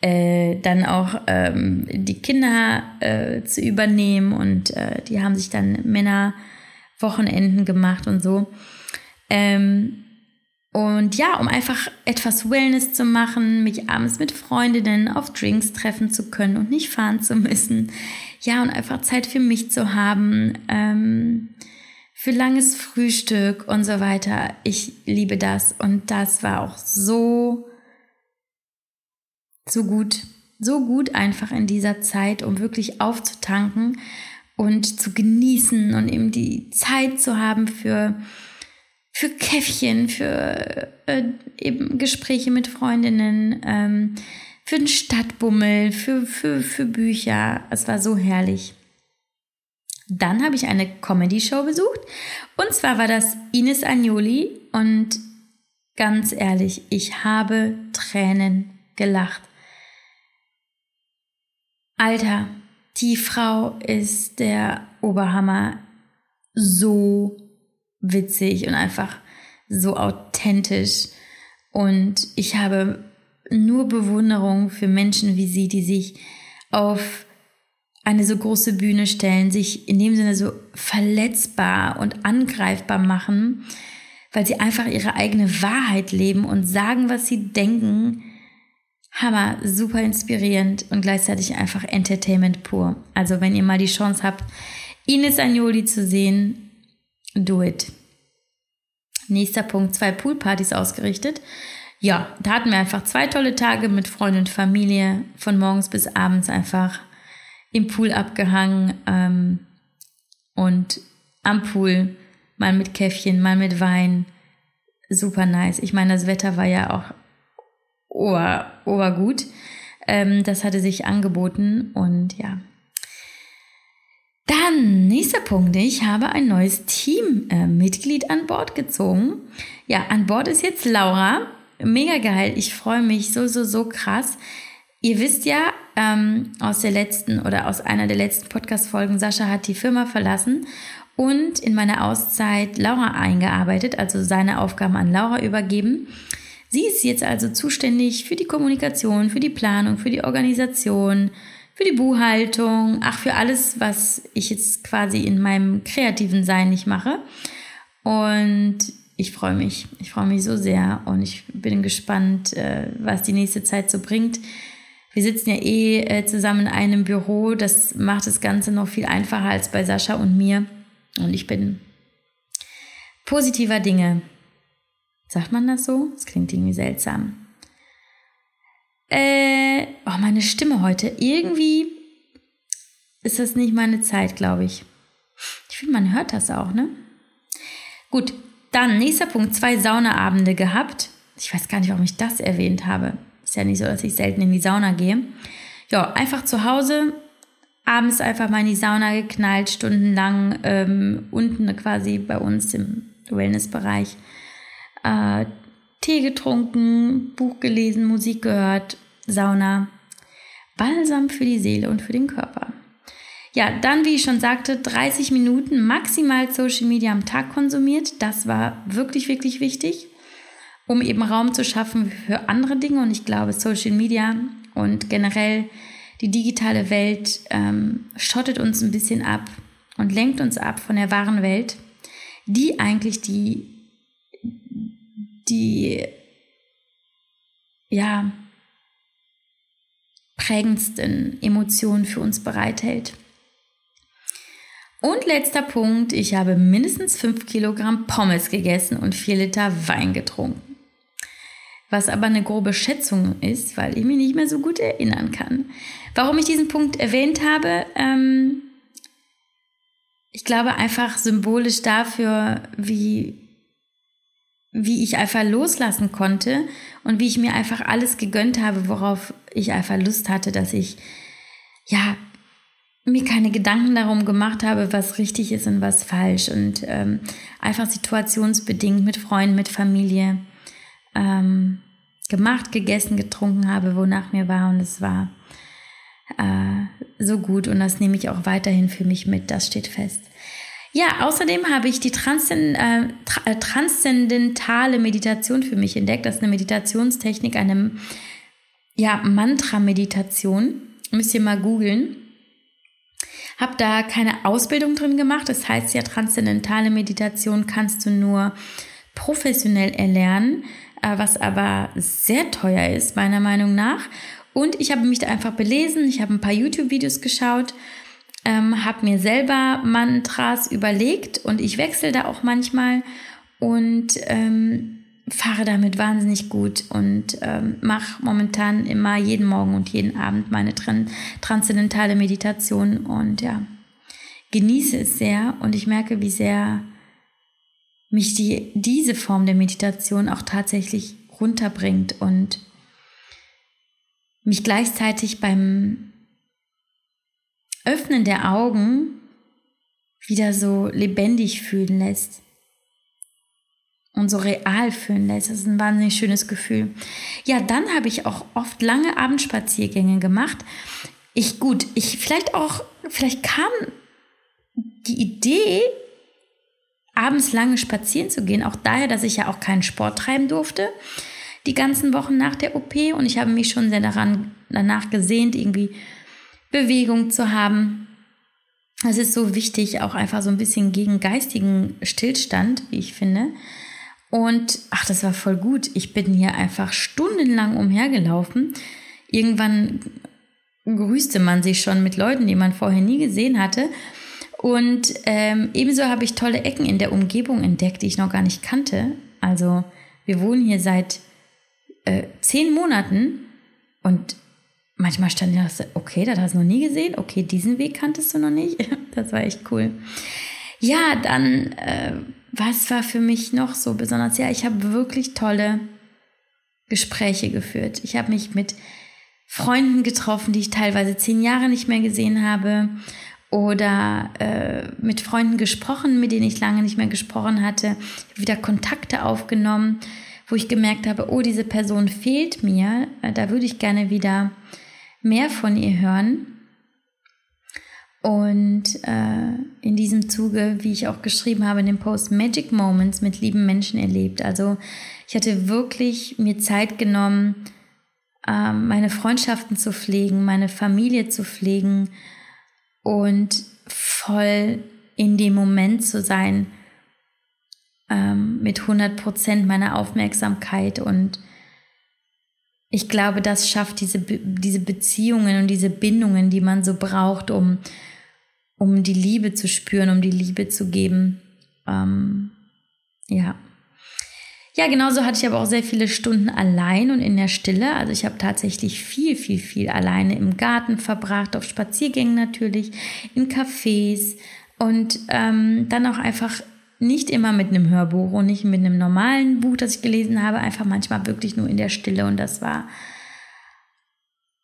Speaker 1: äh, dann auch ähm, die Kinder äh, zu übernehmen und äh, die haben sich dann Männerwochenenden gemacht und so. Ähm, und ja, um einfach etwas Wellness zu machen, mich abends mit Freundinnen auf Drinks treffen zu können und nicht fahren zu müssen. Ja, und einfach Zeit für mich zu haben, ähm, für langes Frühstück und so weiter. Ich liebe das. Und das war auch so, so gut. So gut einfach in dieser Zeit, um wirklich aufzutanken und zu genießen und eben die Zeit zu haben für für Käffchen, für äh, eben Gespräche mit Freundinnen, ähm, für den Stadtbummel, für, für, für Bücher. Es war so herrlich. Dann habe ich eine Comedy-Show besucht. Und zwar war das Ines Agnoli. Und ganz ehrlich, ich habe Tränen gelacht. Alter, die Frau ist der Oberhammer. So witzig und einfach so authentisch. Und ich habe nur Bewunderung für Menschen wie sie, die sich auf eine so große Bühne stellen, sich in dem Sinne so verletzbar und angreifbar machen, weil sie einfach ihre eigene Wahrheit leben und sagen, was sie denken. Hammer, super inspirierend und gleichzeitig einfach Entertainment pur. Also wenn ihr mal die Chance habt, Ines Agnoli zu sehen, Do it. Nächster Punkt, zwei Poolpartys ausgerichtet. Ja, da hatten wir einfach zwei tolle Tage mit Freund und Familie, von morgens bis abends einfach im Pool abgehangen ähm, und am Pool, mal mit Käffchen, mal mit Wein. Super nice. Ich meine, das Wetter war ja auch ober, obergut. Ähm, das hatte sich angeboten und ja, dann, nächster Punkt. Ich habe ein neues Teammitglied äh, an Bord gezogen. Ja, an Bord ist jetzt Laura. Mega geil. Ich freue mich so, so, so krass. Ihr wisst ja ähm, aus der letzten oder aus einer der letzten Podcast-Folgen, Sascha hat die Firma verlassen und in meiner Auszeit Laura eingearbeitet, also seine Aufgaben an Laura übergeben. Sie ist jetzt also zuständig für die Kommunikation, für die Planung, für die Organisation, für die Buchhaltung, ach, für alles, was ich jetzt quasi in meinem kreativen Sein nicht mache. Und ich freue mich. Ich freue mich so sehr und ich bin gespannt, äh, was die nächste Zeit so bringt. Wir sitzen ja eh äh, zusammen in einem Büro. Das macht das Ganze noch viel einfacher als bei Sascha und mir. Und ich bin positiver Dinge. Sagt man das so? Das klingt irgendwie seltsam. Äh, oh, meine Stimme heute. Irgendwie ist das nicht meine Zeit, glaube ich. Ich finde, man hört das auch, ne? Gut, dann nächster Punkt. Zwei Saunaabende gehabt. Ich weiß gar nicht, warum ich das erwähnt habe. Ist ja nicht so, dass ich selten in die Sauna gehe. Ja, einfach zu Hause, abends einfach mal in die Sauna geknallt, stundenlang ähm, unten quasi bei uns im Wellnessbereich äh, Tee getrunken, Buch gelesen, Musik gehört, Sauna. Balsam für die Seele und für den Körper. Ja, dann, wie ich schon sagte, 30 Minuten maximal Social Media am Tag konsumiert. Das war wirklich, wirklich wichtig, um eben Raum zu schaffen für andere Dinge. Und ich glaube, Social Media und generell die digitale Welt ähm, schottet uns ein bisschen ab und lenkt uns ab von der wahren Welt, die eigentlich die, die, ja, prägendsten Emotionen für uns bereithält. Und letzter Punkt, ich habe mindestens 5 Kilogramm Pommes gegessen und 4 Liter Wein getrunken. Was aber eine grobe Schätzung ist, weil ich mich nicht mehr so gut erinnern kann. Warum ich diesen Punkt erwähnt habe, ähm, ich glaube einfach symbolisch dafür, wie, wie ich einfach loslassen konnte und wie ich mir einfach alles gegönnt habe, worauf ich einfach Lust hatte, dass ich ja mir keine Gedanken darum gemacht habe, was richtig ist und was falsch. Und ähm, einfach situationsbedingt mit Freunden, mit Familie ähm, gemacht, gegessen, getrunken habe, wonach mir war. Und es war äh, so gut. Und das nehme ich auch weiterhin für mich mit, das steht fest. Ja, außerdem habe ich die Transzend äh, transzendentale Meditation für mich entdeckt. Das ist eine Meditationstechnik, eine ja, Mantra-Meditation. Müsst ihr mal googeln. Habe da keine Ausbildung drin gemacht. Das heißt ja, transzendentale Meditation kannst du nur professionell erlernen, äh, was aber sehr teuer ist, meiner Meinung nach. Und ich habe mich da einfach belesen. Ich habe ein paar YouTube-Videos geschaut ähm, habe mir selber Mantras überlegt und ich wechsle da auch manchmal und ähm, fahre damit wahnsinnig gut und ähm, mache momentan immer jeden Morgen und jeden Abend meine tran transzendentale Meditation und ja, genieße es sehr und ich merke, wie sehr mich die, diese Form der Meditation auch tatsächlich runterbringt und mich gleichzeitig beim Öffnen der Augen wieder so lebendig fühlen lässt und so real fühlen lässt. Das ist ein wahnsinnig schönes Gefühl. Ja, dann habe ich auch oft lange Abendspaziergänge gemacht. Ich gut, ich vielleicht auch, vielleicht kam die Idee, abends lange spazieren zu gehen, auch daher, dass ich ja auch keinen Sport treiben durfte die ganzen Wochen nach der OP und ich habe mich schon sehr daran danach gesehnt, irgendwie Bewegung zu haben. Es ist so wichtig, auch einfach so ein bisschen gegen geistigen Stillstand, wie ich finde. Und ach, das war voll gut. Ich bin hier einfach stundenlang umhergelaufen. Irgendwann grüßte man sich schon mit Leuten, die man vorher nie gesehen hatte. Und ähm, ebenso habe ich tolle Ecken in der Umgebung entdeckt, die ich noch gar nicht kannte. Also wir wohnen hier seit äh, zehn Monaten und manchmal stand ich da, okay, das hast du noch nie gesehen. Okay, diesen Weg kanntest du noch nicht. Das war echt cool. Ja, dann, äh, was war für mich noch so besonders? Ja, ich habe wirklich tolle Gespräche geführt. Ich habe mich mit Freunden getroffen, die ich teilweise zehn Jahre nicht mehr gesehen habe. Oder äh, mit Freunden gesprochen, mit denen ich lange nicht mehr gesprochen hatte. Wieder Kontakte aufgenommen, wo ich gemerkt habe, oh, diese Person fehlt mir. Äh, da würde ich gerne wieder mehr von ihr hören. Und äh, in diesem Zuge, wie ich auch geschrieben habe in dem Post, Magic Moments mit lieben Menschen erlebt. Also ich hatte wirklich mir Zeit genommen, äh, meine Freundschaften zu pflegen, meine Familie zu pflegen und voll in dem Moment zu sein ähm, mit 100 Prozent meiner Aufmerksamkeit und ich glaube, das schafft diese, diese Beziehungen und diese Bindungen, die man so braucht, um um die Liebe zu spüren, um die Liebe zu geben. Ähm, ja. Ja, genauso hatte ich aber auch sehr viele Stunden allein und in der Stille. Also ich habe tatsächlich viel, viel, viel alleine im Garten verbracht, auf Spaziergängen natürlich, in Cafés und ähm, dann auch einfach nicht immer mit einem Hörbuch und nicht mit einem normalen Buch, das ich gelesen habe, einfach manchmal wirklich nur in der Stille. Und das war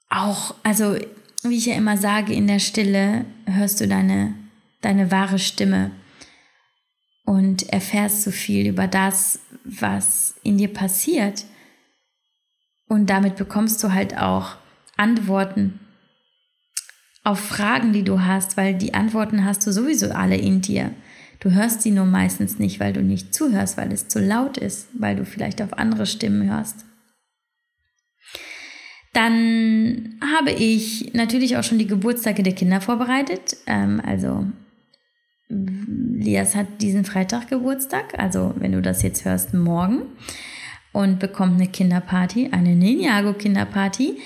Speaker 1: auch, also wie ich ja immer sage, in der Stille hörst du deine, deine wahre Stimme und erfährst so viel über das, was in dir passiert. Und damit bekommst du halt auch Antworten auf Fragen, die du hast, weil die Antworten hast du sowieso alle in dir. Du hörst sie nur meistens nicht, weil du nicht zuhörst, weil es zu laut ist, weil du vielleicht auf andere Stimmen hörst. Dann habe ich natürlich auch schon die Geburtstage der Kinder vorbereitet. Ähm, also Lias hat diesen Freitag Geburtstag, also wenn du das jetzt hörst, morgen. Und bekommt eine Kinderparty, eine Ninjago-Kinderparty.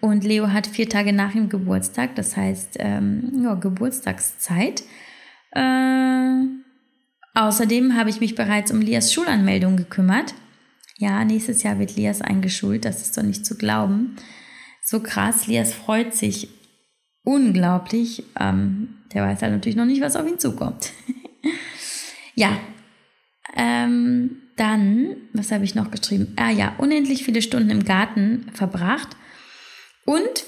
Speaker 1: Und Leo hat vier Tage nach ihm Geburtstag, das heißt ähm, ja, Geburtstagszeit. Äh, außerdem habe ich mich bereits um Lias Schulanmeldung gekümmert. Ja, nächstes Jahr wird Lias eingeschult, das ist doch nicht zu glauben. So krass, Lias freut sich unglaublich. Ähm, der weiß halt natürlich noch nicht, was auf ihn zukommt. ja, ähm, dann, was habe ich noch geschrieben? Ah ja, unendlich viele Stunden im Garten verbracht. Und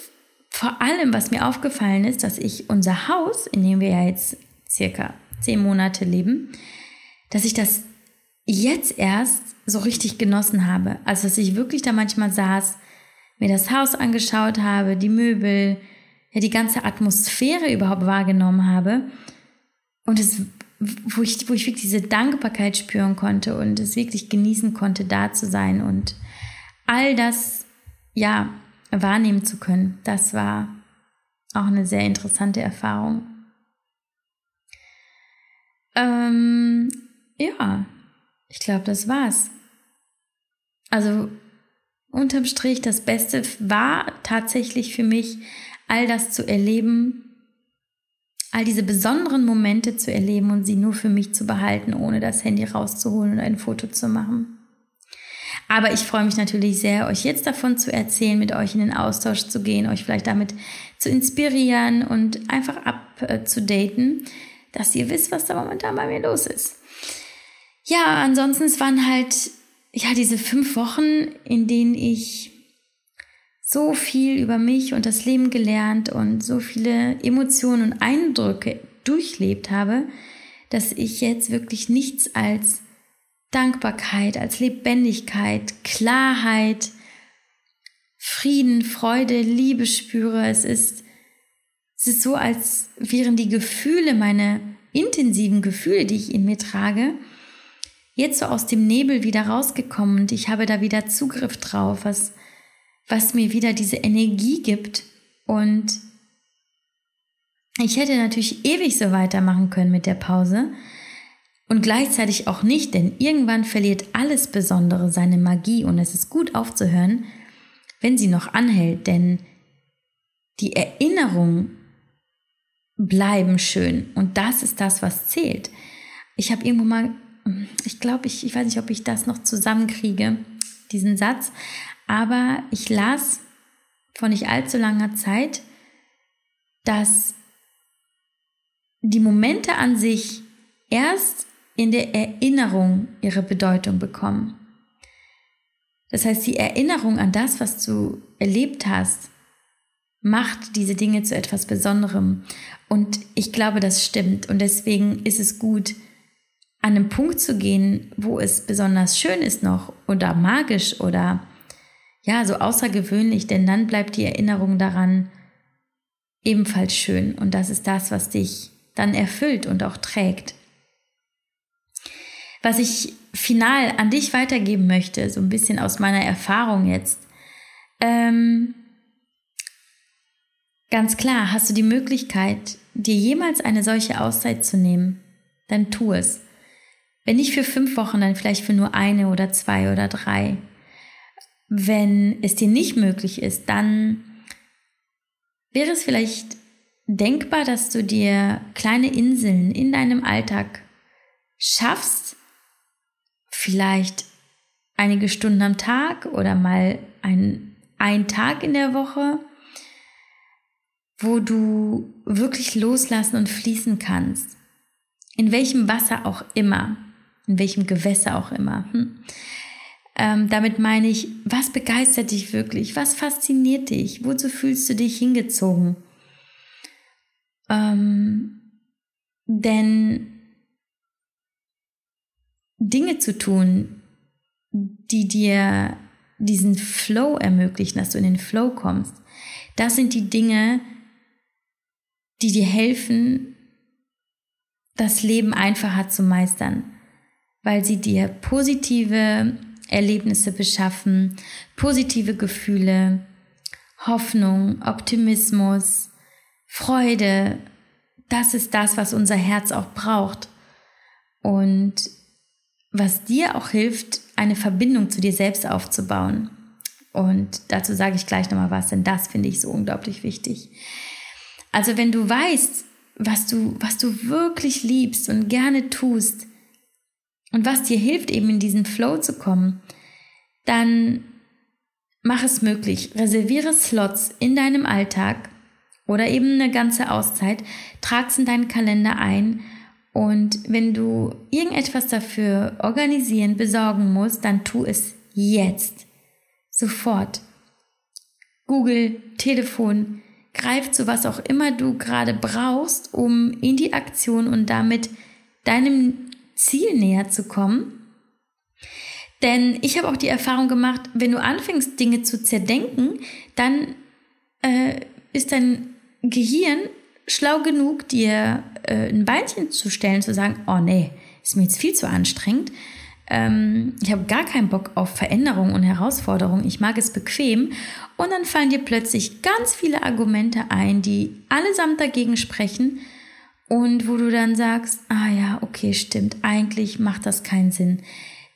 Speaker 1: vor allem, was mir aufgefallen ist, dass ich unser Haus, in dem wir ja jetzt circa zehn Monate leben, dass ich das jetzt erst so richtig genossen habe. Also, dass ich wirklich da manchmal saß, mir das Haus angeschaut habe, die Möbel, ja, die ganze Atmosphäre überhaupt wahrgenommen habe und es, wo ich, wo ich wirklich diese Dankbarkeit spüren konnte und es wirklich genießen konnte, da zu sein und all das, ja, wahrnehmen zu können. Das war auch eine sehr interessante Erfahrung. Ähm, ja, ich glaube, das war's. Also unterm Strich, das Beste war tatsächlich für mich, all das zu erleben, all diese besonderen Momente zu erleben und sie nur für mich zu behalten, ohne das Handy rauszuholen und ein Foto zu machen. Aber ich freue mich natürlich sehr, euch jetzt davon zu erzählen, mit euch in den Austausch zu gehen, euch vielleicht damit zu inspirieren und einfach abzudaten, dass ihr wisst, was da momentan bei mir los ist. Ja, ansonsten es waren halt ja, diese fünf Wochen, in denen ich so viel über mich und das Leben gelernt und so viele Emotionen und Eindrücke durchlebt habe, dass ich jetzt wirklich nichts als Dankbarkeit, als Lebendigkeit, Klarheit, Frieden, Freude, Liebe spüre. Es ist, es ist so, als wären die Gefühle, meine intensiven Gefühle, die ich in mir trage, jetzt so aus dem Nebel wieder rausgekommen und ich habe da wieder Zugriff drauf, was, was mir wieder diese Energie gibt. Und ich hätte natürlich ewig so weitermachen können mit der Pause und gleichzeitig auch nicht, denn irgendwann verliert alles Besondere seine Magie und es ist gut aufzuhören, wenn sie noch anhält, denn die Erinnerungen bleiben schön und das ist das, was zählt. Ich habe irgendwo mal ich glaube, ich, ich weiß nicht, ob ich das noch zusammenkriege, diesen Satz, aber ich las vor nicht allzu langer Zeit, dass die Momente an sich erst in der Erinnerung ihre Bedeutung bekommen. Das heißt, die Erinnerung an das, was du erlebt hast, macht diese Dinge zu etwas Besonderem. Und ich glaube, das stimmt. Und deswegen ist es gut, an einen Punkt zu gehen, wo es besonders schön ist noch oder magisch oder ja, so außergewöhnlich, denn dann bleibt die Erinnerung daran ebenfalls schön und das ist das, was dich dann erfüllt und auch trägt. Was ich final an dich weitergeben möchte, so ein bisschen aus meiner Erfahrung jetzt, ähm, ganz klar, hast du die Möglichkeit, dir jemals eine solche Auszeit zu nehmen, dann tu es. Wenn nicht für fünf Wochen, dann vielleicht für nur eine oder zwei oder drei. Wenn es dir nicht möglich ist, dann wäre es vielleicht denkbar, dass du dir kleine Inseln in deinem Alltag schaffst, vielleicht einige Stunden am Tag oder mal ein, ein Tag in der Woche, wo du wirklich loslassen und fließen kannst. In welchem Wasser auch immer, in welchem Gewässer auch immer. Hm? Ähm, damit meine ich, was begeistert dich wirklich? Was fasziniert dich? Wozu fühlst du dich hingezogen? Ähm, denn Dinge zu tun, die dir diesen Flow ermöglichen, dass du in den Flow kommst, das sind die Dinge, die dir helfen, das Leben einfacher zu meistern, weil sie dir positive Erlebnisse beschaffen, positive Gefühle, Hoffnung, Optimismus, Freude. Das ist das, was unser Herz auch braucht. Und was dir auch hilft, eine Verbindung zu dir selbst aufzubauen. Und dazu sage ich gleich nochmal was, denn das finde ich so unglaublich wichtig. Also wenn du weißt, was du, was du wirklich liebst und gerne tust und was dir hilft, eben in diesen Flow zu kommen, dann mach es möglich. Reserviere Slots in deinem Alltag oder eben eine ganze Auszeit, trag es in deinen Kalender ein und wenn du irgendetwas dafür organisieren, besorgen musst, dann tu es jetzt. Sofort. Google, Telefon, greif zu was auch immer du gerade brauchst, um in die Aktion und damit deinem Ziel näher zu kommen. Denn ich habe auch die Erfahrung gemacht, wenn du anfängst, Dinge zu zerdenken, dann äh, ist dein Gehirn schlau genug, dir äh, ein Beinchen zu stellen, zu sagen, oh nee, ist mir jetzt viel zu anstrengend. Ähm, ich habe gar keinen Bock auf Veränderung und Herausforderung. Ich mag es bequem. Und dann fallen dir plötzlich ganz viele Argumente ein, die allesamt dagegen sprechen. Und wo du dann sagst, ah ja, okay, stimmt, eigentlich macht das keinen Sinn.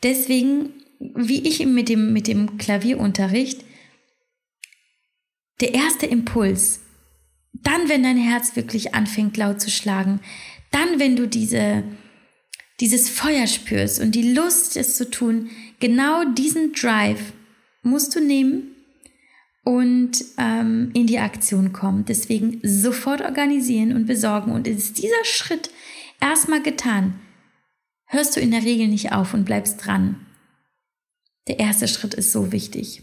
Speaker 1: Deswegen, wie ich mit dem, mit dem Klavierunterricht, der erste Impuls, dann, wenn dein Herz wirklich anfängt laut zu schlagen, dann, wenn du diese, dieses Feuer spürst und die Lust, es zu tun, genau diesen Drive musst du nehmen und ähm, in die Aktion kommen. Deswegen sofort organisieren und besorgen. Und ist dieser Schritt erstmal getan, hörst du in der Regel nicht auf und bleibst dran. Der erste Schritt ist so wichtig.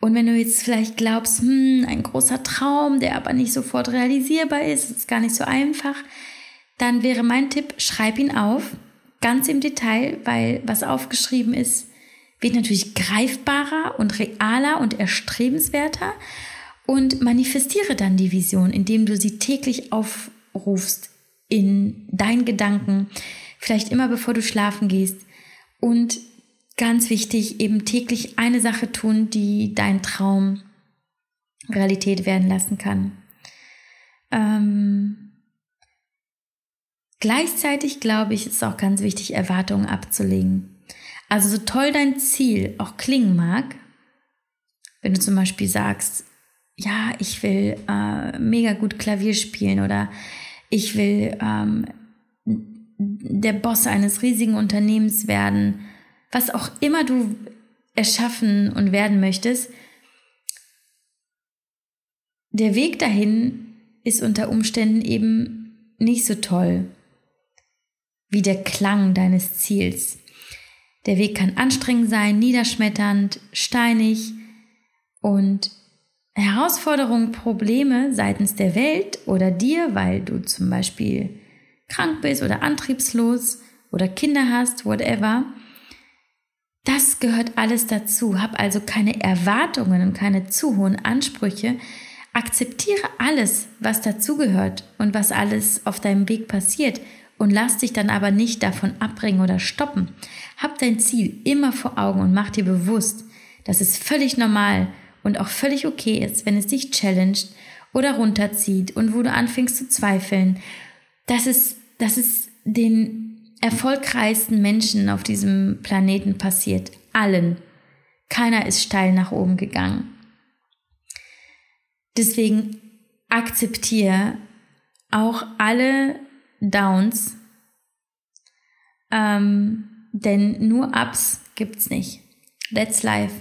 Speaker 1: Und wenn du jetzt vielleicht glaubst, hm, ein großer Traum, der aber nicht sofort realisierbar ist, ist gar nicht so einfach, dann wäre mein Tipp, schreib ihn auf, ganz im Detail, weil was aufgeschrieben ist, wird natürlich greifbarer und realer und erstrebenswerter und manifestiere dann die Vision, indem du sie täglich aufrufst in deinen Gedanken, vielleicht immer bevor du schlafen gehst und ganz wichtig, eben täglich eine Sache tun, die dein Traum Realität werden lassen kann. Ähm, gleichzeitig glaube ich, ist auch ganz wichtig, Erwartungen abzulegen. Also so toll dein Ziel auch klingen mag, wenn du zum Beispiel sagst, ja, ich will äh, mega gut Klavier spielen oder ich will ähm, der Boss eines riesigen Unternehmens werden was auch immer du erschaffen und werden möchtest, der Weg dahin ist unter Umständen eben nicht so toll wie der Klang deines Ziels. Der Weg kann anstrengend sein, niederschmetternd, steinig und Herausforderungen, Probleme seitens der Welt oder dir, weil du zum Beispiel krank bist oder antriebslos oder Kinder hast, whatever, das gehört alles dazu. Hab also keine Erwartungen und keine zu hohen Ansprüche. Akzeptiere alles, was dazugehört und was alles auf deinem Weg passiert und lass dich dann aber nicht davon abbringen oder stoppen. Hab dein Ziel immer vor Augen und mach dir bewusst, dass es völlig normal und auch völlig okay ist, wenn es dich challenged oder runterzieht und wo du anfängst zu zweifeln. Das ist, das ist den erfolgreichsten Menschen auf diesem Planeten passiert. Allen. Keiner ist steil nach oben gegangen. Deswegen akzeptiere auch alle Downs, ähm, denn nur Ups gibt's nicht. That's life.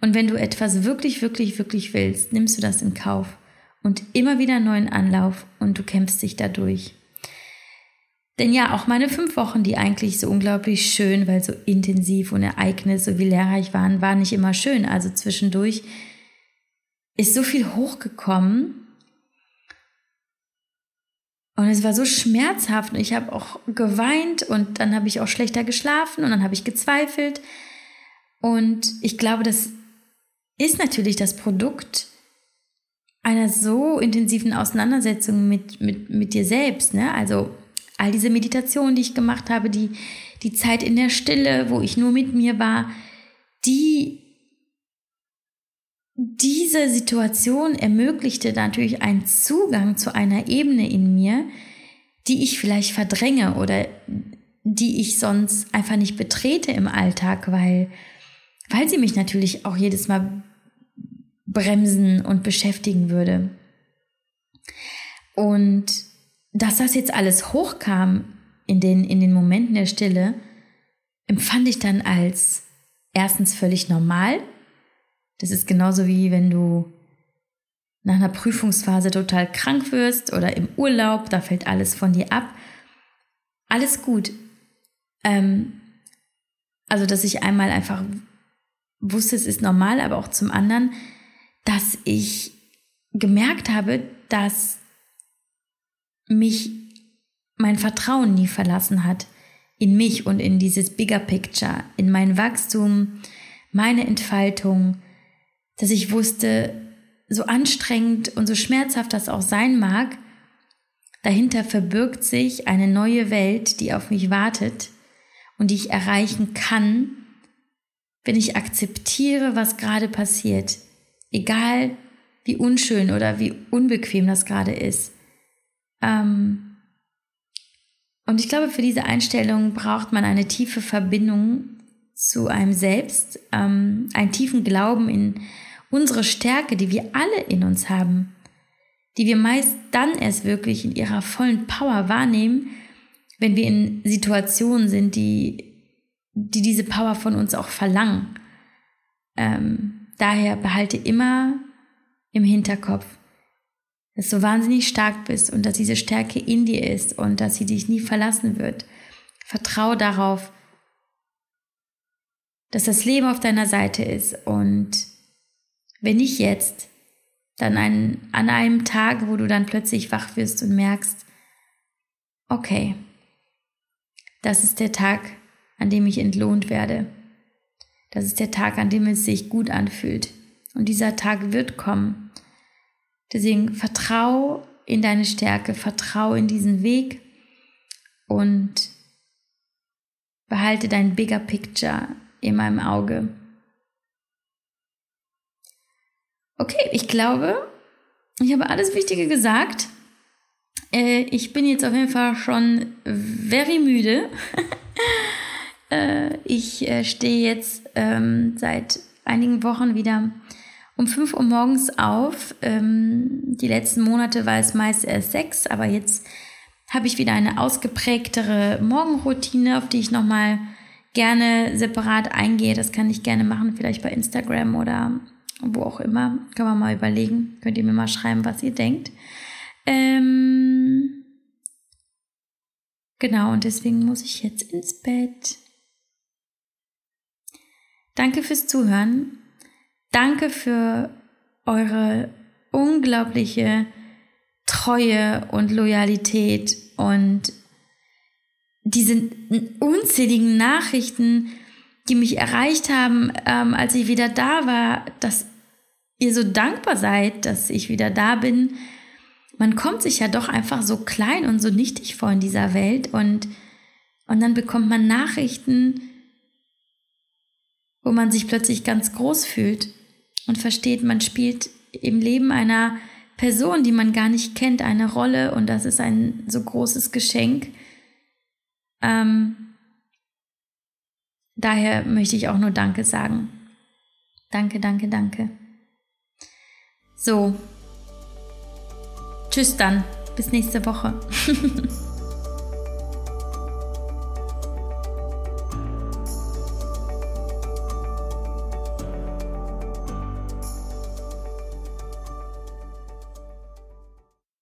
Speaker 1: Und wenn du etwas wirklich, wirklich, wirklich willst, nimmst du das in Kauf und immer wieder neuen Anlauf und du kämpfst dich dadurch. Denn ja, auch meine fünf Wochen, die eigentlich so unglaublich schön, weil so intensiv und Ereignis, so wie lehrreich waren, waren nicht immer schön. Also zwischendurch ist so viel hochgekommen und es war so schmerzhaft und ich habe auch geweint und dann habe ich auch schlechter geschlafen und dann habe ich gezweifelt. Und ich glaube, das ist natürlich das Produkt einer so intensiven Auseinandersetzung mit, mit, mit dir selbst. Ne? Also all diese Meditationen, die ich gemacht habe, die, die Zeit in der Stille, wo ich nur mit mir war, die diese Situation ermöglichte natürlich einen Zugang zu einer Ebene in mir, die ich vielleicht verdränge oder die ich sonst einfach nicht betrete im Alltag, weil, weil sie mich natürlich auch jedes Mal bremsen und beschäftigen würde. Und dass das jetzt alles hochkam in den, in den Momenten der Stille, empfand ich dann als erstens völlig normal das ist genauso wie wenn du nach einer Prüfungsphase total krank wirst oder im Urlaub, da fällt alles von dir ab. Alles gut. Ähm, also, dass ich einmal einfach wusste, es ist normal, aber auch zum anderen, dass ich gemerkt habe, dass mich mein Vertrauen nie verlassen hat in mich und in dieses Bigger Picture, in mein Wachstum, meine Entfaltung, dass ich wusste, so anstrengend und so schmerzhaft das auch sein mag, dahinter verbirgt sich eine neue Welt, die auf mich wartet und die ich erreichen kann, wenn ich akzeptiere, was gerade passiert, egal wie unschön oder wie unbequem das gerade ist. Ähm und ich glaube, für diese Einstellung braucht man eine tiefe Verbindung zu einem selbst, ähm, einen tiefen Glauben in unsere Stärke, die wir alle in uns haben, die wir meist dann erst wirklich in ihrer vollen Power wahrnehmen, wenn wir in Situationen sind, die, die diese Power von uns auch verlangen. Ähm, daher behalte immer im Hinterkopf, dass du wahnsinnig stark bist und dass diese Stärke in dir ist und dass sie dich nie verlassen wird. Vertraue darauf, dass das Leben auf deiner Seite ist und wenn nicht jetzt, dann ein, an einem Tag, wo du dann plötzlich wach wirst und merkst, okay, das ist der Tag, an dem ich entlohnt werde. Das ist der Tag, an dem es sich gut anfühlt. Und dieser Tag wird kommen. Deswegen vertrau in deine Stärke, vertrau in diesen Weg und behalte dein Bigger Picture in meinem Auge. Okay, ich glaube, ich habe alles Wichtige gesagt. Äh, ich bin jetzt auf jeden Fall schon very müde. äh, ich äh, stehe jetzt ähm, seit einigen Wochen wieder um 5 Uhr morgens auf. Ähm, die letzten Monate war es meist erst 6, aber jetzt habe ich wieder eine ausgeprägtere Morgenroutine, auf die ich nochmal gerne separat eingehe. Das kann ich gerne machen, vielleicht bei Instagram oder wo auch immer. Kann man mal überlegen. Könnt ihr mir mal schreiben, was ihr denkt. Ähm, genau, und deswegen muss ich jetzt ins Bett. Danke fürs Zuhören. Danke für eure unglaubliche Treue und Loyalität und diese unzähligen Nachrichten, die mich erreicht haben, ähm, als ich wieder da war, dass ihr so dankbar seid, dass ich wieder da bin. Man kommt sich ja doch einfach so klein und so nichtig vor in dieser Welt und, und dann bekommt man Nachrichten, wo man sich plötzlich ganz groß fühlt und versteht, man spielt im Leben einer Person, die man gar nicht kennt, eine Rolle und das ist ein so großes Geschenk. Ähm, Daher möchte ich auch nur Danke sagen. Danke, danke, danke. So. Tschüss dann. Bis nächste Woche.